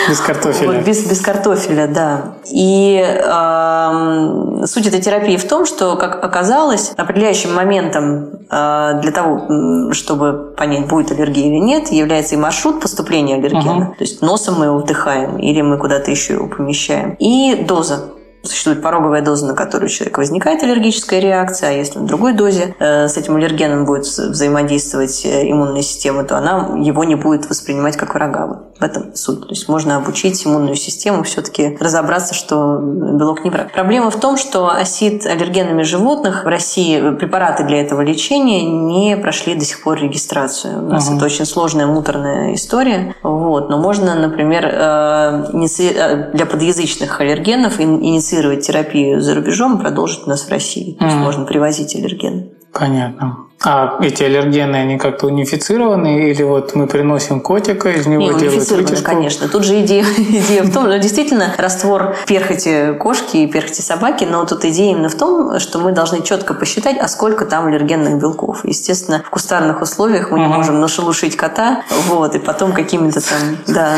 Без картофеля. Вот, без, без картофеля, да. И э, суть этой терапии в том, что, как оказалось, определяющим моментом э, для того, чтобы понять, будет аллергия или нет, является и маршрут поступления аллергена. Угу. То есть носом мы его вдыхаем или мы куда-то еще его помещаем. И доза Существует пороговая доза, на которую у человека возникает аллергическая реакция, а если на другой дозе э, с этим аллергеном будет взаимодействовать э, иммунная система, то она его не будет воспринимать как врага. В этом суть. То есть можно обучить иммунную систему все-таки разобраться, что белок не враг. Проблема в том, что осид аллергенами животных в России препараты для этого лечения не прошли до сих пор регистрацию. У нас угу. это очень сложная, муторная история. Вот. Но можно, например, э, для подъязычных аллергенов инициировать терапию за рубежом и продолжить у нас в России. То есть можно привозить аллерген. Понятно. А эти аллергены, они как-то унифицированы? Или вот мы приносим котика, из него Не, делают вытяжку? конечно. Тут же идея, идея в том, что действительно раствор перхоти кошки и перхоти собаки, но тут идея именно в том, что мы должны четко посчитать, а сколько там аллергенных белков. Естественно, в кустарных условиях мы не можем нашелушить кота, вот, и потом какими-то там, да,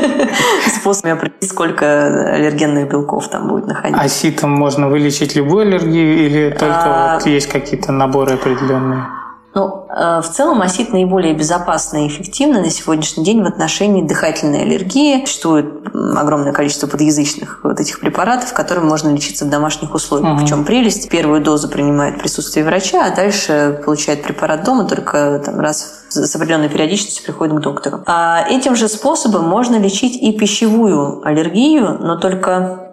способами определить, сколько аллергенных белков там будет находиться. А ситом можно вылечить любую аллергию или только а, есть какие-то наборы определенные? Определенные? Ну, э, в целом осит наиболее безопасно и эффективно на сегодняшний день в отношении дыхательной аллергии. Существует огромное количество подъязычных вот этих препаратов, которыми можно лечиться в домашних условиях. Угу. В чем прелесть? Первую дозу принимает в присутствии врача, а дальше получает препарат дома только там, раз с определенной периодичностью приходит к доктору. А этим же способом можно лечить и пищевую аллергию, но только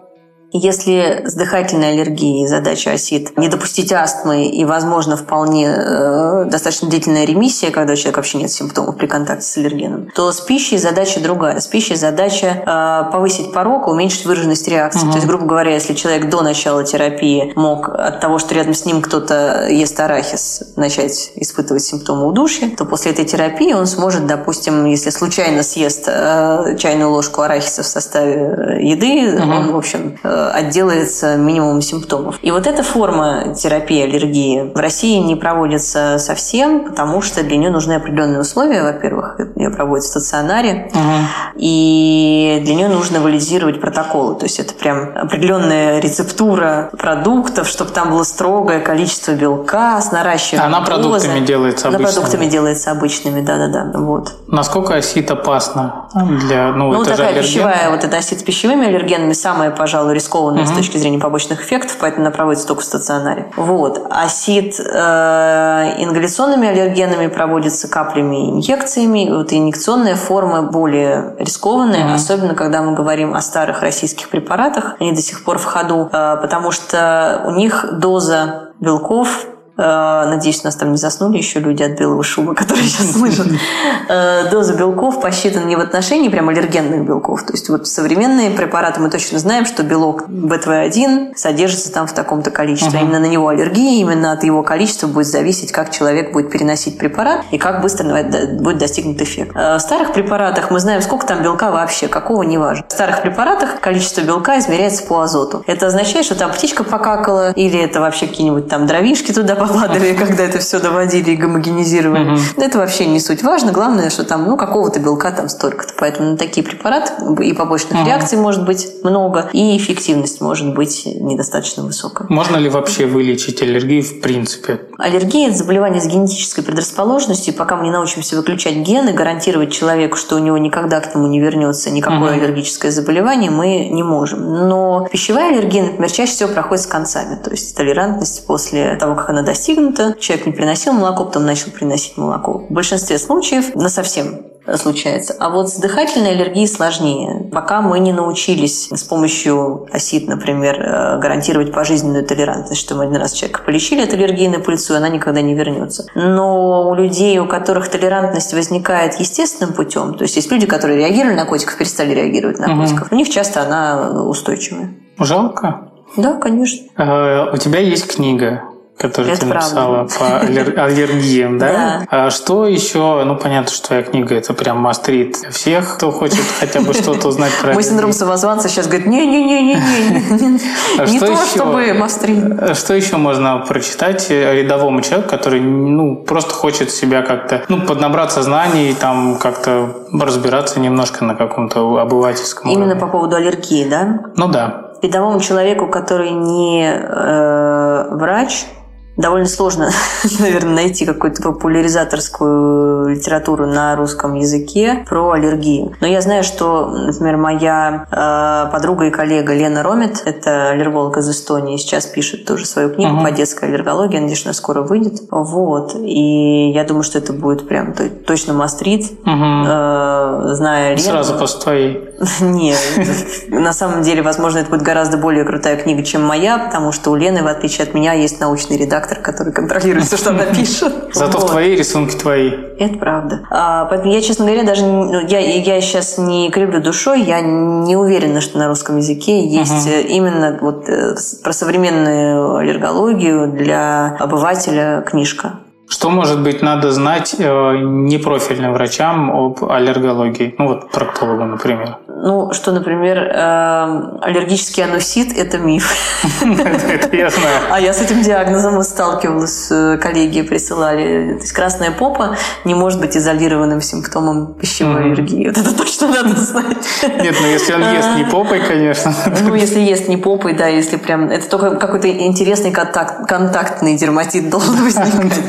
если с дыхательной аллергией задача осит не допустить астмы и, возможно, вполне э, достаточно длительная ремиссия, когда у человека вообще нет симптомов при контакте с аллергеном, то с пищей задача другая. С пищей задача э, повысить порог, уменьшить выраженность реакции. Угу. То есть, грубо говоря, если человек до начала терапии мог от того, что рядом с ним кто-то ест арахис, начать испытывать симптомы удушья, то после этой терапии он сможет, допустим, если случайно съест э, чайную ложку арахиса в составе еды, угу. он, в общем, э, отделается минимум симптомов. И вот эта форма терапии аллергии в России не проводится совсем, потому что для нее нужны определенные условия. Во-первых, ее проводят в стационаре, угу. и для нее нужно валидизировать протоколы. То есть это прям определенная рецептура продуктов, чтобы там было строгое количество белка с наращиванием Она продуктами делается обычными? Она продуктами делается обычными, да-да-да. Вот. Насколько осит опасно для... Ну, ну такая пищевая, вот эта осит с пищевыми аллергенами самая, пожалуй, рискованная угу. с точки зрения побочных эффектов, поэтому она проводится только в стационаре. Вот. Осит э, ингаляционными аллергенами проводится каплями и инъекциями. Вот инъекционная форма более рискованная, угу. особенно когда мы говорим о старых российских препаратах. Они до сих пор в ходу, э, потому что у них доза белков надеюсь, у нас там не заснули еще люди от белого шума, которые сейчас слышат. Э, доза белков посчитана не в отношении прям аллергенных белков. То есть вот современные препараты мы точно знаем, что белок БТВ1 содержится там в таком-то количестве. Именно на него аллергия, именно от его количества будет зависеть, как человек будет переносить препарат и как быстро будет достигнут эффект. Э, в старых препаратах мы знаем, сколько там белка вообще, какого не важно. В старых препаратах количество белка измеряется по азоту. Это означает, что там птичка покакала или это вообще какие-нибудь там дровишки туда повкладывали, когда это все доводили и гомогенизировали. Угу. Это вообще не суть. Важно, главное, что там ну, какого-то белка там столько-то. Поэтому на такие препараты и побочных угу. реакций может быть много, и эффективность может быть недостаточно высокая. Можно ли вообще вылечить аллергию в принципе? Аллергия – это заболевание с генетической предрасположенностью. Пока мы не научимся выключать гены, гарантировать человеку, что у него никогда к нему не вернется никакое угу. аллергическое заболевание, мы не можем. Но пищевая аллергия, например, чаще всего проходит с концами. То есть толерантность после того, как она достигнуто. Человек не приносил молоко, потом начал приносить молоко. В большинстве случаев на совсем случается. А вот с дыхательной аллергией сложнее. Пока мы не научились с помощью осит, например, э, гарантировать пожизненную толерантность, что мы один раз человека полечили от аллергии на пыльцу, и она никогда не вернется. Но у людей, у которых толерантность возникает естественным путем, то есть есть люди, которые реагировали на котиков, перестали реагировать на котиков, угу. у них часто она устойчивая. Жалко. Да, конечно. А, у тебя есть книга которую это ты написала правда. по аллергиям, да? да? А что еще? Ну, понятно, что твоя книга это прям мастрит всех, кто хочет хотя бы что-то узнать про Мой синдром самозванца сейчас говорит, не-не-не-не-не, а не то, чтобы мастрит. Что еще можно прочитать рядовому человеку, который, ну, просто хочет себя как-то, ну, поднабраться знаний, там как-то разбираться немножко на каком-то обывательском Именно по поводу аллергии, да? Ну да. Рядовому человеку, который не э, врач, довольно сложно, наверное, найти какую-то популяризаторскую литературу на русском языке про аллергию. Но я знаю, что, например, моя э, подруга и коллега Лена Ромит, это аллерголог из Эстонии, сейчас пишет тоже свою книгу uh-huh. по детской аллергологии, надеюсь, она скоро выйдет. Вот. И я думаю, что это будет прям точно мастрит, uh-huh. э, зная Лену. Сразу после твоей. Нет. На самом деле, возможно, это будет гораздо более крутая книга, чем моя, потому что у Лены, в отличие от меня, есть научный редактор редактор, который контролирует все, что она пишет. Зато в твои рисунки твои. Это правда. А, поэтому я, честно говоря, даже ну, я, я сейчас не кривлю душой, я не уверена, что на русском языке есть uh именно вот э, про современную аллергологию для обывателя книжка. Что, может быть, надо знать э, непрофильным врачам об аллергологии? Ну, вот проктологу, например. Ну, что, например, э, аллергический анусит – это миф. Это я знаю. А я с этим диагнозом сталкивалась, э, коллеги присылали. То есть красная попа не может быть изолированным симптомом пищевой аллергии. Вот это точно надо знать. Нет, ну если он ест не попой, конечно. Ну, если ест не попой, да, если прям... Это только какой-то интересный контакт, контактный дерматит должен возникнуть.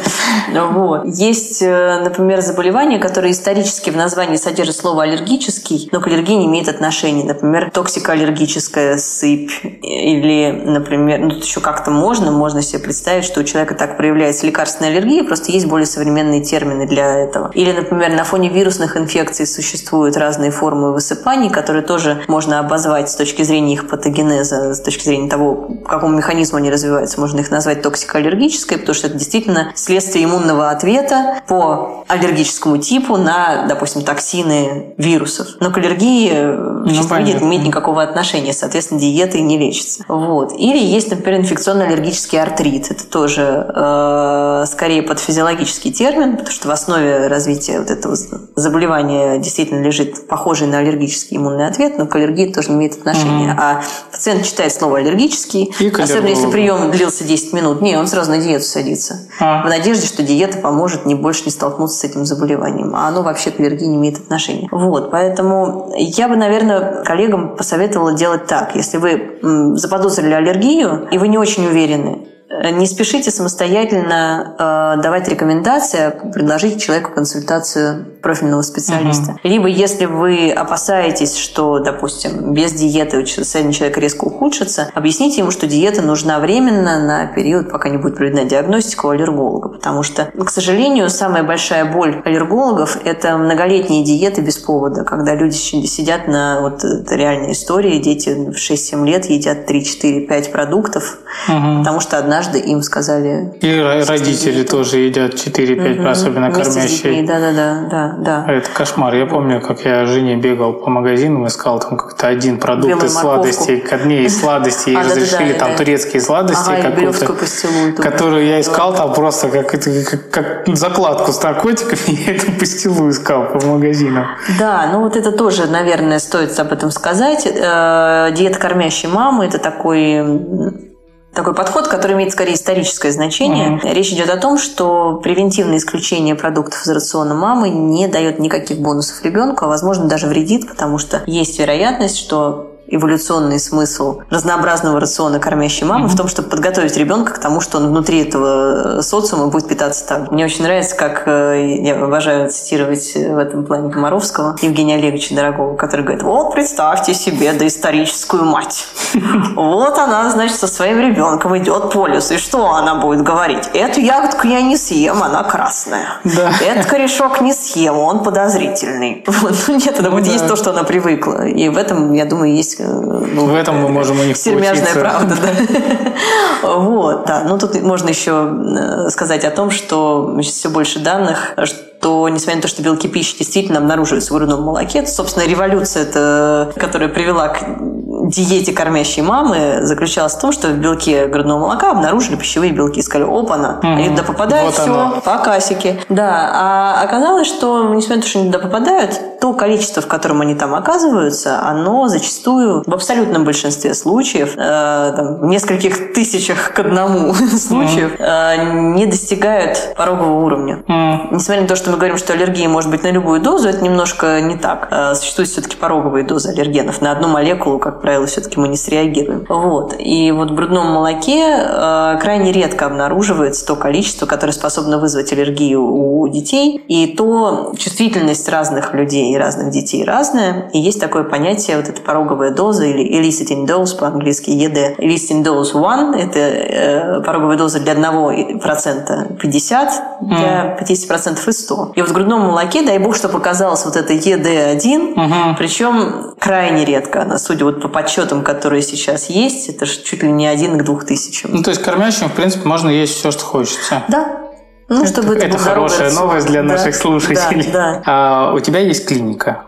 Вот. Есть, э, например, заболевания, которые исторически в названии содержат слово аллергический, но к аллергии не имеет отношения. Например, токсикоаллергическая сыпь или, например, ну тут еще как-то можно, можно себе представить, что у человека так проявляется лекарственная аллергия, просто есть более современные термины для этого. Или, например, на фоне вирусных инфекций существуют разные формы высыпаний, которые тоже можно обозвать с точки зрения их патогенеза, с точки зрения того, по какому механизму они развиваются. Можно их назвать токсикоаллергической, потому что это действительно следствие иммунного ответа по аллергическому типу на, допустим, токсины вирусов. Но к аллергии ну, не имеет никакого отношения, соответственно, диеты не лечится. Вот. Или есть, например, инфекционно-аллергический артрит. Это тоже э, скорее под физиологический термин, потому что в основе развития вот этого заболевания действительно лежит похожий на аллергический иммунный ответ, но к аллергии тоже не имеет отношения. Угу. А пациент читает слово аллергический, особенно если прием длился 10 минут. Не, он сразу на диету садится. А. В надежде, что диета поможет не больше не столкнуться с этим заболеванием. А оно вообще к аллергии не имеет отношения. Вот, поэтому я бы, наверное, коллегам посоветовала делать так. Если вы заподозрили аллергию, и вы не очень уверены, Э, не спешите самостоятельно э, давать рекомендации, предложить человеку консультацию профильного специалиста. Угу. Либо если вы опасаетесь, что, допустим, без диеты состояние человека резко ухудшится, объясните ему, что диета нужна временно на период, пока не будет проведена диагностика у аллерголога. Потому что, к сожалению, самая большая боль аллергологов – это многолетние диеты без повода, когда люди сидят на вот реальной истории, дети в 6-7 лет едят 3, 4, 5 продуктов, угу. потому что одна однажды им сказали... И родители тоже едят 4-5 угу. особенно кормящие. Да, да, да. Это кошмар. Я помню, как я жене бегал по магазинам, искал там какой-то один продукт Белую из сладостей, ко дне из сладостей, и а, разрешили там турецкие сладости какую-то, которую я искал там просто как, как, закладку с наркотиками, я эту пастилу искал по магазинам. Да, ну вот это тоже, наверное, стоит об этом сказать. Э, диета кормящей мамы – это такой такой подход, который имеет скорее историческое значение. Mm-hmm. Речь идет о том, что превентивное исключение продуктов из рациона мамы не дает никаких бонусов ребенку, а возможно даже вредит, потому что есть вероятность, что эволюционный смысл разнообразного рациона кормящей мамы mm-hmm. в том, чтобы подготовить ребенка к тому, что он внутри этого социума будет питаться так. Мне очень нравится, как э, я обожаю цитировать в этом плане Комаровского, Евгения Олеговича Дорогого, который говорит, вот представьте себе доисторическую мать. Вот она, значит, со своим ребенком идет по лесу. И что она будет говорить? Эту ягодку я не съем, она красная. Да. Этот корешок не съем, он подозрительный. Вот. Ну, нет, это ну, будет да. есть то, что она привыкла. И в этом, я думаю, есть... Э, ну, в этом мы можем у них Сермяжная правда, да. Вот, да. Ну, тут можно еще э, сказать о том, что все больше данных, что то, несмотря на то, что белки пищи действительно обнаруживаются в грудном молоке, то, собственно, революция, это, которая привела к диете кормящей мамы, заключалась в том, что в белке грудного молока обнаружили пищевые белки. Сказали, опа-на, угу. они туда попадают, вот все, оно. по кассике. Да, а оказалось, что, несмотря на то, что они туда попадают, то количество, в котором они там оказываются, оно зачастую в абсолютном большинстве случаев, э, там, в нескольких тысячах к одному случаев, э, не достигают порогового уровня. Несмотря на то, что мы говорим, что аллергия может быть на любую дозу, это немножко не так. Э, существуют все-таки пороговые дозы аллергенов. На одну молекулу, как правило, все-таки мы не среагируем. Вот. И вот в грудном молоке э, крайне редко обнаруживается то количество, которое способно вызвать аллергию у детей. И то чувствительность разных людей и разных детей разная. И есть такое понятие, вот эта пороговая доза или eliciting dose по-английски ED. Eliciting dose 1 – это э, пороговая доза для 1% 50, для 50% и 100. И вот в грудном молоке, дай бог, что показалось вот это ЕД1, угу. причем крайне редко. Она, судя вот по подсчетам, которые сейчас есть, это чуть ли не один к двух тысячам. Ну, то есть кормящим, в принципе, можно есть все, что хочется. Да. Ну, чтобы это, это хорошая новость для да, наших слушателей. Да, да. А, у тебя есть клиника?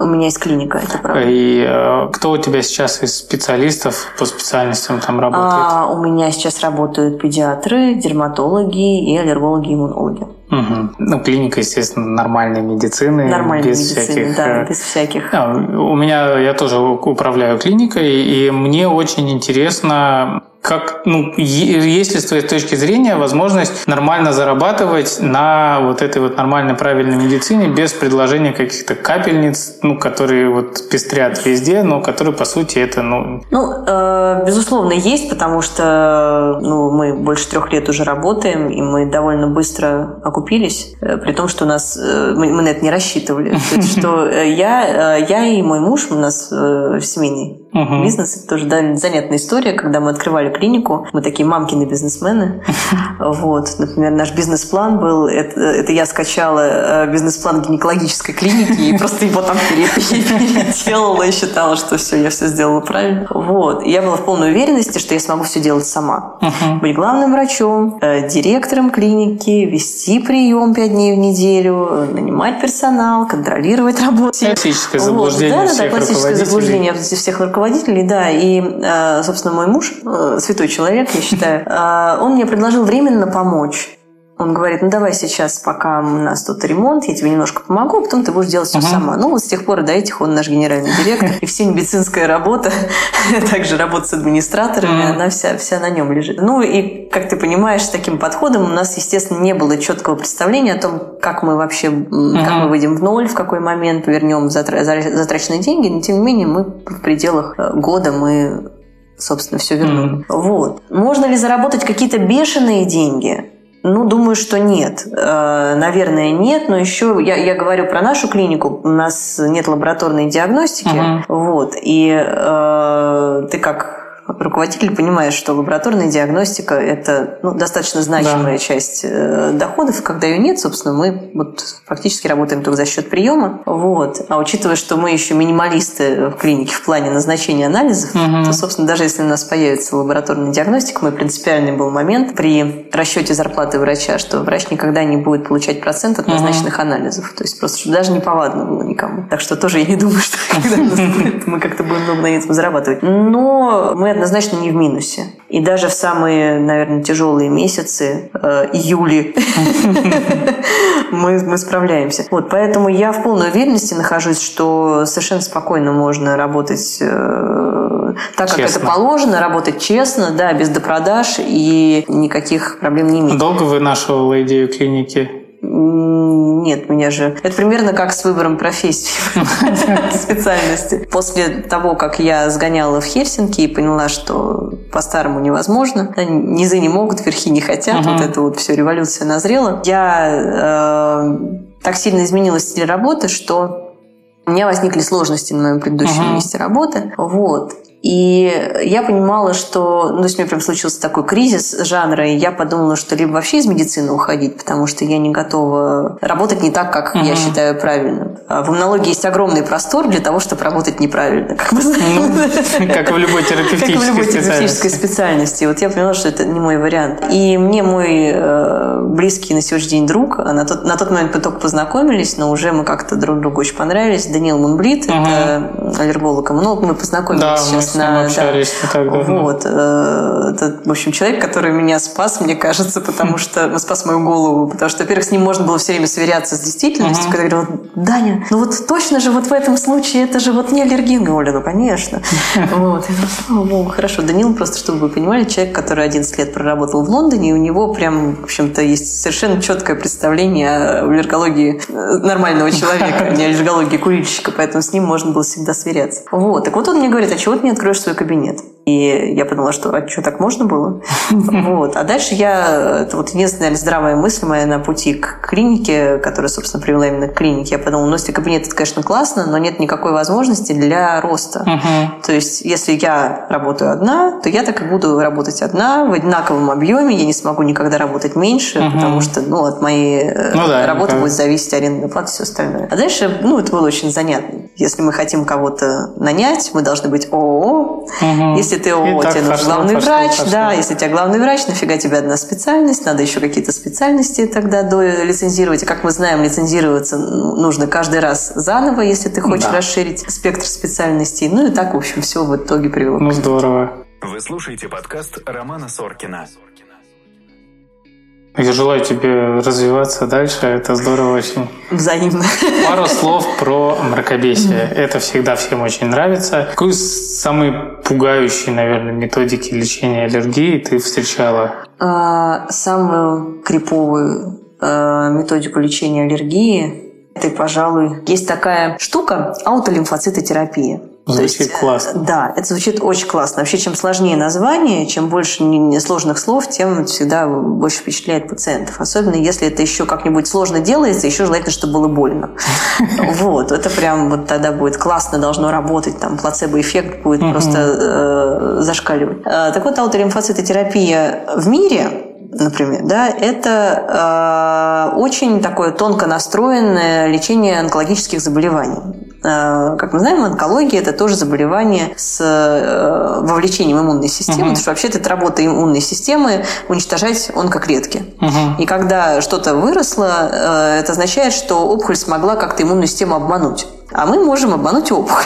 У меня есть клиника, это правда. И э, кто у тебя сейчас из специалистов по специальностям там работает? А, у меня сейчас работают педиатры, дерматологи и аллергологи-иммунологи. Угу. Ну, клиника, естественно, нормальной медицины. Нормальной без медицины, всяких, да, э, без всяких. А, у меня, я тоже управляю клиникой, и мне очень интересно как, ну, есть ли с твоей точки зрения возможность нормально зарабатывать на вот этой вот нормальной правильной медицине без предложения каких-то капельниц, ну, которые вот пестрят везде, но которые, по сути, это, ну... Ну, э, безусловно, есть, потому что, ну, мы больше трех лет уже работаем, и мы довольно быстро окупились, э, при том, что у нас, э, мы, мы на это не рассчитывали. Что э, я, я и мой муж, у нас э, семейный Угу. Бизнес это тоже да, занятная история, когда мы открывали клинику, мы такие мамкины бизнесмены. Вот, например, наш бизнес-план был, это, это я скачала э, бизнес-план гинекологической клиники и просто его там переделала и считала, что все, я все сделала правильно. Вот, я была в полной уверенности, что я смогу все делать сама. Быть главным врачом, э, директором клиники, вести прием пять дней в неделю, нанимать персонал, контролировать работу. Классическое заблуждение да, да, да, классическое заблуждение всех руководителей руководителей, да, и, э, собственно, мой муж, э, святой человек, я считаю, э, он мне предложил временно помочь. Он говорит, ну давай сейчас, пока у нас тут ремонт, я тебе немножко помогу, а потом ты будешь делать все uh-huh. сама. Ну вот с тех пор до этих он наш генеральный директор. И вся медицинская работа, также работа с администраторами, она вся, вся на нем лежит. Ну и, как ты понимаешь, с таким подходом у нас, естественно, не было четкого представления о том, как мы вообще, как мы выйдем в ноль, в какой момент вернем затраченные деньги. Но тем не менее мы в пределах э, года мы собственно, все вернули. Mm. Вот. Можно ли заработать какие-то бешеные деньги? Ну, думаю, что нет. Э, наверное, нет, но еще я, я говорю про нашу клинику. У нас нет лабораторной диагностики. Uh-huh. Вот. И э, ты как руководитель понимает, что лабораторная диагностика – это ну, достаточно значимая да. часть э, доходов. Когда ее нет, собственно, мы вот фактически работаем только за счет приема. Вот. А учитывая, что мы еще минималисты в клинике в плане назначения анализов, угу. то, собственно, даже если у нас появится лабораторная диагностика, мой принципиальный был момент при расчете зарплаты врача, что врач никогда не будет получать процент от назначенных угу. анализов. То есть просто, чтобы даже не повадно было никому. Так что тоже я не думаю, что мы как-то будем много на этом зарабатывать. Но мы однозначно не в минусе. И даже в самые, наверное, тяжелые месяцы, э, июли, мы, мы справляемся. Вот, поэтому я в полной уверенности нахожусь, что совершенно спокойно можно работать э, так, как честно. это положено, работать честно, да, без допродаж и никаких проблем не иметь. Долго вы нашего идею клиники? Нет, меня же... Это примерно как с выбором профессии, специальности. После того, как я сгоняла в Хельсинки и поняла, что по-старому невозможно, низы не могут, верхи не хотят, вот это вот все, революция назрела, я э, так сильно изменила стиль работы, что у меня возникли сложности на моем предыдущем uh-huh. месте работы. Вот. И я понимала, что, ну, то есть у меня прям случился такой кризис жанра, и я подумала, что либо вообще из медицины уходить, потому что я не готова работать не так, как mm-hmm. я считаю правильно. А в иммунологии есть огромный простор для того, чтобы работать неправильно, как мы знаем. Ну, как в любой терапевтической Как в любой терапевтической специальности. Вот я поняла, что это не мой вариант. И мне мой э, близкий на сегодняшний день друг, а на тот, на тот момент мы только познакомились, но уже мы как-то друг другу очень понравились, Даниил Мунблит, угу. это аллерголог, иммунолог, мы познакомились да, сейчас с ним общались да. не так давно. Вот. Э, это, в общем, человек, который меня спас, мне кажется, потому что... Ну, спас мою голову. Потому что, во-первых, с ним можно было все время сверяться с действительностью, когда говорил, Даня, ну вот точно же вот в этом случае это же вот не аллергин. Говорю, ну, конечно. Вот. И, слава богу, хорошо. Данил, просто чтобы вы понимали, человек, который 11 лет проработал в Лондоне, и у него прям, в общем-то, есть совершенно четкое представление о аллергологии э, нормального человека, а не аллергологии курильщика, поэтому с ним можно было всегда сверяться. Вот. Так вот он мне говорит, а чего ты не откроешь свой кабинет. И я подумала, что а что, так можно было? Вот. А дальше я... Это вот единственная здравая мысль моя на пути к клинике, которая, собственно, привела именно к клинике. Я подумала, ну, если кабинет, это, конечно, классно, но нет никакой возможности для роста. То есть, если я работаю одна, то я так и буду работать одна в одинаковом объеме. Я не смогу никогда работать меньше, потому что, ну, от моей э, ну, да, работы будет зависеть арендная плата и все остальное. А дальше, ну, это было очень занятно. Если мы хотим кого-то нанять, мы должны быть ООО. uh Если ты ООО, тебе нужен главный пошло, врач, пошло. да, если у тебя главный врач, нафига тебе одна специальность, надо еще какие-то специальности тогда лицензировать. И как мы знаем, лицензироваться нужно каждый раз заново, если ты хочешь да. расширить спектр специальностей. Ну и так, в общем, все в итоге привело. Ну здорово. Вы слушаете подкаст Романа Соркина. Я желаю тебе развиваться дальше. Это здорово очень. Взаимно. Пару слов про мракобесие. Это всегда всем очень нравится. Какую самые пугающие, наверное, методики лечения аллергии ты встречала? А, самую криповую а, методику лечения аллергии это, пожалуй, есть такая штука аутолимфоцитотерапия. Звучит есть, классно. Да, это звучит очень классно. Вообще, чем сложнее название, чем больше сложных слов, тем всегда больше впечатляет пациентов. Особенно если это еще как-нибудь сложно делается, еще желательно, чтобы было больно. Вот, это прям вот тогда будет классно, должно работать, там плацебо-эффект будет просто э, зашкаливать. Э, так вот, аутолимфоцитотерапия в мире например, да, это э, очень такое тонко настроенное лечение онкологических заболеваний. Э, как мы знаем, онкология – это тоже заболевание с э, вовлечением иммунной системы, угу. потому что вообще это работа иммунной системы уничтожать онкоклетки. Угу. И когда что-то выросло, э, это означает, что опухоль смогла как-то иммунную систему обмануть. А мы можем обмануть опухоль.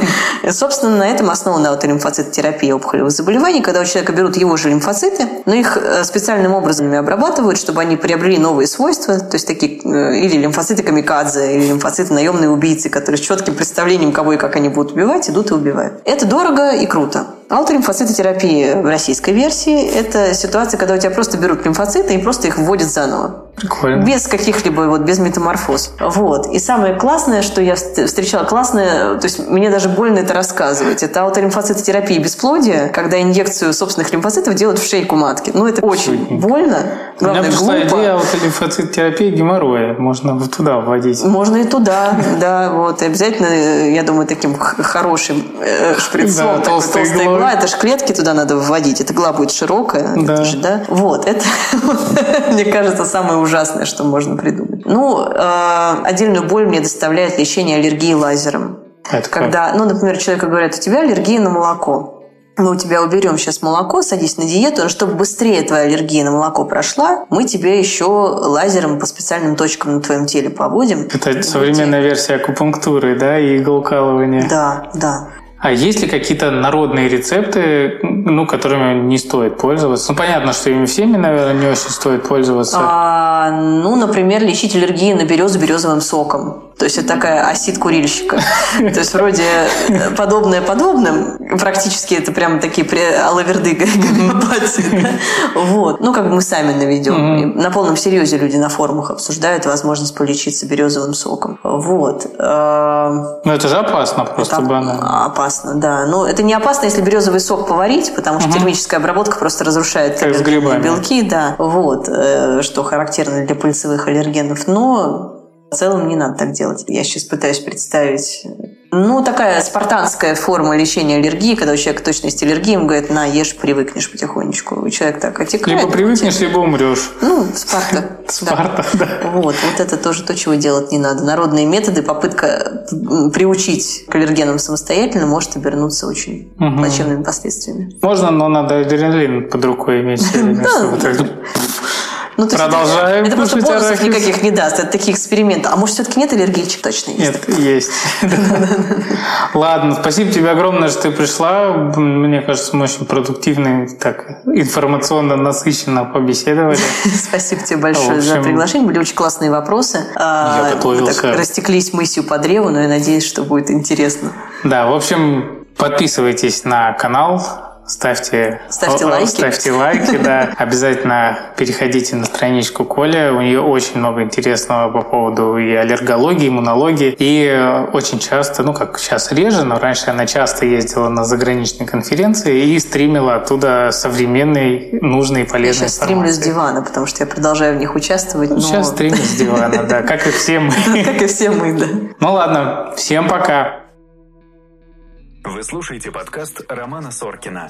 Собственно, на этом основана аутолимфоцитотерапия опухолевых заболеваний, когда у человека берут его же лимфоциты, но их э, специальным образом обрабатывают, чтобы они приобрели новые свойства, то есть такие э, или лимфоциты камикадзе, или лимфоциты наемные убийцы, которые с четким представлением, кого и как они будут убивать, идут и убивают. Это дорого и круто. Аутолимфоцитотерапия в российской версии – это ситуация, когда у тебя просто берут лимфоциты и просто их вводят заново. Прикольно. Без каких-либо, вот, без метаморфоз. Вот. И самое классное, что я встречала, классное, то есть мне даже больно это рассказывать, это аутолимфоцитотерапия бесплодия, когда инъекцию собственных лимфоцитов делают в шейку матки. Ну, это очень Чудненько. больно. Главное, У меня глупо. идея аутолимфоцитотерапии геморроя. Можно вот туда вводить. Можно и туда, да. Вот. И обязательно, я думаю, таким хорошим э, шприцом, толстой игла, это же клетки туда надо вводить. Эта игла будет широкая. Да. Это же, да? Вот. Это, мне кажется, самое ужасное, что можно придумать. Ну, э, отдельную боль мне доставляет лечение аллергии лазером. Это Когда, как? ну, например, человеку говорят, у тебя аллергия на молоко мы у тебя уберем сейчас молоко, садись на диету, но чтобы быстрее твоя аллергия на молоко прошла, мы тебе еще лазером по специальным точкам на твоем теле поводим. Это современная версия акупунктуры, да, и иглоукалывания. Да, да. А есть ли какие-то народные рецепты, ну, которыми не стоит пользоваться? Ну, понятно, что ими всеми, наверное, не очень стоит пользоваться. А, ну, например, лечить аллергии на березу березовым соком. То есть это такая осит курильщика. То есть вроде подобное подобным, практически это прям такие алаверды гомеопатии. Вот. Ну, как бы мы сами наведем. На полном серьезе люди на форумах обсуждают возможность полечиться березовым соком. Вот. Ну, это же опасно просто банально. Опасно, да. Но это не опасно, если березовый сок поварить, потому что термическая обработка просто разрушает белки, да. Вот. Э, что характерно для пыльцевых аллергенов. Но в целом не надо так делать. Я сейчас пытаюсь представить ну, такая спартанская форма лечения аллергии, когда у человека точно есть аллергия, ему говорят, на, ешь, привыкнешь потихонечку. У человека так отекает. Либо привыкнешь, либо умрешь. Ну, Спарта. Спарта, да. Вот, вот это тоже то, чего делать не надо. Народные методы, попытка приучить к аллергенам самостоятельно может обернуться очень плачевными последствиями. Можно, но надо адреналин под рукой иметь. Ну, то Продолжаем. Это, это просто бонусов арахис. никаких не даст. Это такие эксперименты. А может, все-таки нет аллергичек точно есть? Нет, есть. Ладно, спасибо тебе огромное, что ты пришла. Мне кажется, мы очень продуктивно, так информационно насыщенно побеседовали. Спасибо тебе большое за приглашение. Были очень классные вопросы. Я а, готовился. Растеклись мысью по древу, но я надеюсь, что будет интересно. Да, в общем, подписывайтесь на канал, Ставьте, ставьте лайки. Ставьте лайки, да. Обязательно переходите на страничку Коля. У нее очень много интересного по поводу и аллергологии, иммунологии. И очень часто, ну как сейчас реже, но раньше она часто ездила на заграничные конференции и стримила оттуда современный, нужный и полезный Я сейчас стримлю с дивана, потому что я продолжаю в них участвовать. Но... Сейчас стримлю с дивана, да, как и все мы. Как и все мы, да. Ну ладно, всем пока. Вы слушаете подкаст Романа Соркина.